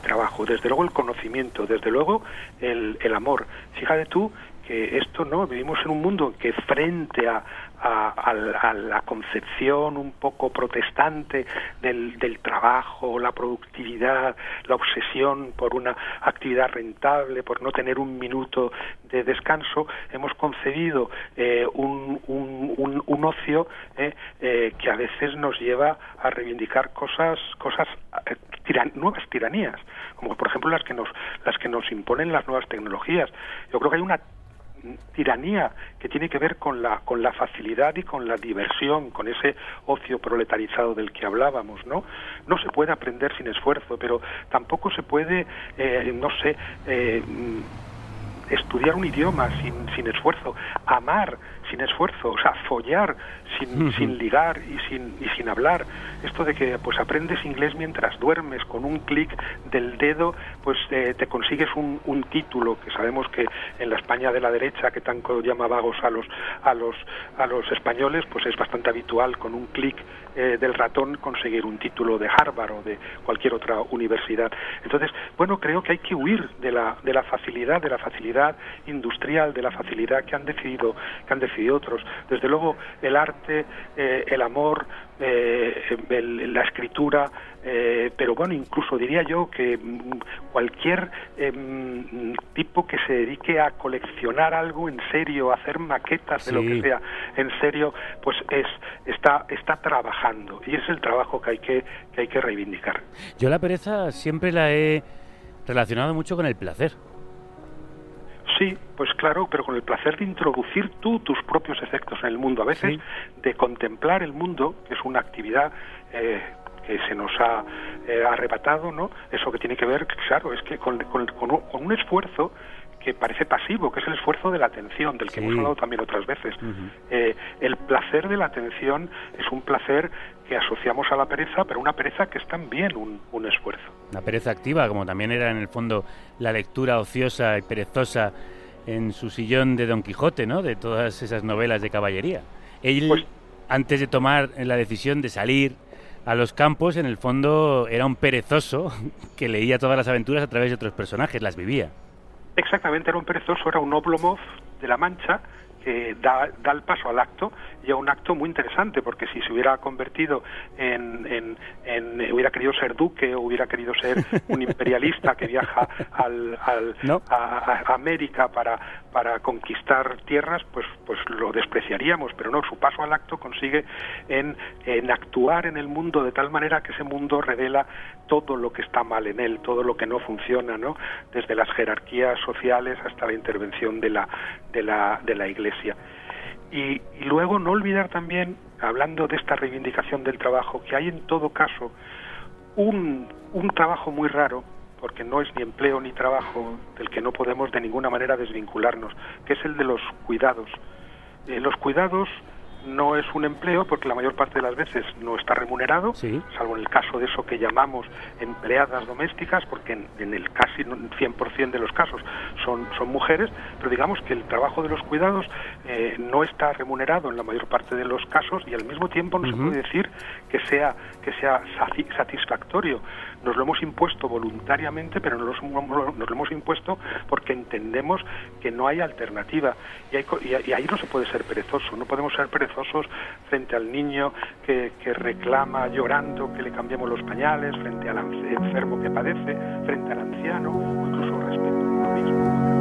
Speaker 9: trabajo. Desde luego el conocimiento, desde luego el, el amor. Fíjate tú que esto no, vivimos en un mundo que frente a, a, la concepción un poco protestante del, del, trabajo, la productividad, la obsesión por una actividad rentable, por no tener un minuto de descanso, hemos concebido eh, un, un, un, ocio eh, eh, que a veces nos lleva a reivindicar cosas, cosas nuevas tiranías, como por ejemplo las que nos las que nos imponen las nuevas tecnologías. Yo creo que hay una tiranía que tiene que ver con la con la facilidad y con la diversión, con ese ocio proletarizado del que hablábamos, ¿no? No se puede aprender sin esfuerzo, pero tampoco se puede, eh, no sé, eh, estudiar un idioma sin, sin esfuerzo, amar sin esfuerzo, o sea, follar sin, sin ligar y sin, y sin hablar. Esto de que pues aprendes inglés mientras duermes, con un clic del dedo, pues eh, te consigues un, un, título, que sabemos que en la España de la derecha, que tanto llama vagos a los, a los, a los españoles, pues es bastante habitual con un clic eh, del ratón conseguir un título de Harvard o de cualquier otra universidad. Entonces, bueno, creo que hay que huir de la, de la facilidad, de la facilidad industrial, de la facilidad que han decidido, que han decidido otros. Desde luego, el arte, eh, el amor, eh, la escritura, eh, pero bueno, incluso diría yo que mm, cualquier em, tipo que se dedique a coleccionar algo en serio, a hacer maquetas de lo que sea en serio, pues es está está trabajando y es el trabajo que hay que, que hay que reivindicar.
Speaker 1: Yo la pereza siempre la he relacionado mucho con el placer.
Speaker 9: Sí, pues claro, pero con el placer de introducir tú tus propios efectos en el mundo. A veces de contemplar el mundo, que es una actividad eh, que se nos ha eh, arrebatado, ¿no? Eso que tiene que ver, claro, es que con, con, un esfuerzo que parece pasivo, que es el esfuerzo de la atención, del que hemos hablado también otras veces. Eh, el placer de la atención es un placer que asociamos a la pereza, pero una pereza que es también un, un esfuerzo.
Speaker 1: Una pereza activa, como también era en el fondo la lectura ociosa y perezosa en su sillón de Don Quijote, ¿no? De todas esas novelas de caballería. Él, pues antes de tomar la decisión de salir a los campos, en el fondo era un perezoso que leía todas las aventuras a través de otros personajes, las vivía.
Speaker 9: Exactamente, era un perezoso, era un Oblomov de la Mancha que da, da, el paso al acto y a un acto muy interesante porque si se hubiera convertido en, en, en hubiera querido ser duque o hubiera querido ser un imperialista que viaja al, al a, a, América para, para conquistar tierras pues pues lo despreciaríamos pero no su paso al acto consigue en, en actuar en el mundo de tal manera que ese mundo revela todo lo que está mal en él todo lo que no funciona no desde las jerarquías sociales hasta la intervención de la de la de la iglesia y, luego no olvidar también, hablando de esta reivindicación del trabajo, que hay en todo caso un, un trabajo muy raro, porque no es ni empleo ni trabajo del que no podemos de ninguna manera desvincularnos, que es el de los cuidados. Eh, los cuidados no es un empleo porque la mayor parte de las veces no está remunerado, salvo en el caso de eso que llamamos empleadas domésticas, porque en, el casi 100% de los casos son, son mujeres, pero digamos que el trabajo de los cuidados eh, no está remunerado en la mayor parte de los casos y al mismo tiempo no se puede decir que sea, que sea satisfactorio. Nos lo hemos impuesto voluntariamente, pero nos lo, hemos impuesto porque entendemos que no hay alternativa. Y, ahí no se puede ser perezoso, no podemos ser perezosos frente al niño que, que reclama llorando que le cambiemos los pañales, frente al enfermo que padece, frente al anciano, o incluso respecto a mismo.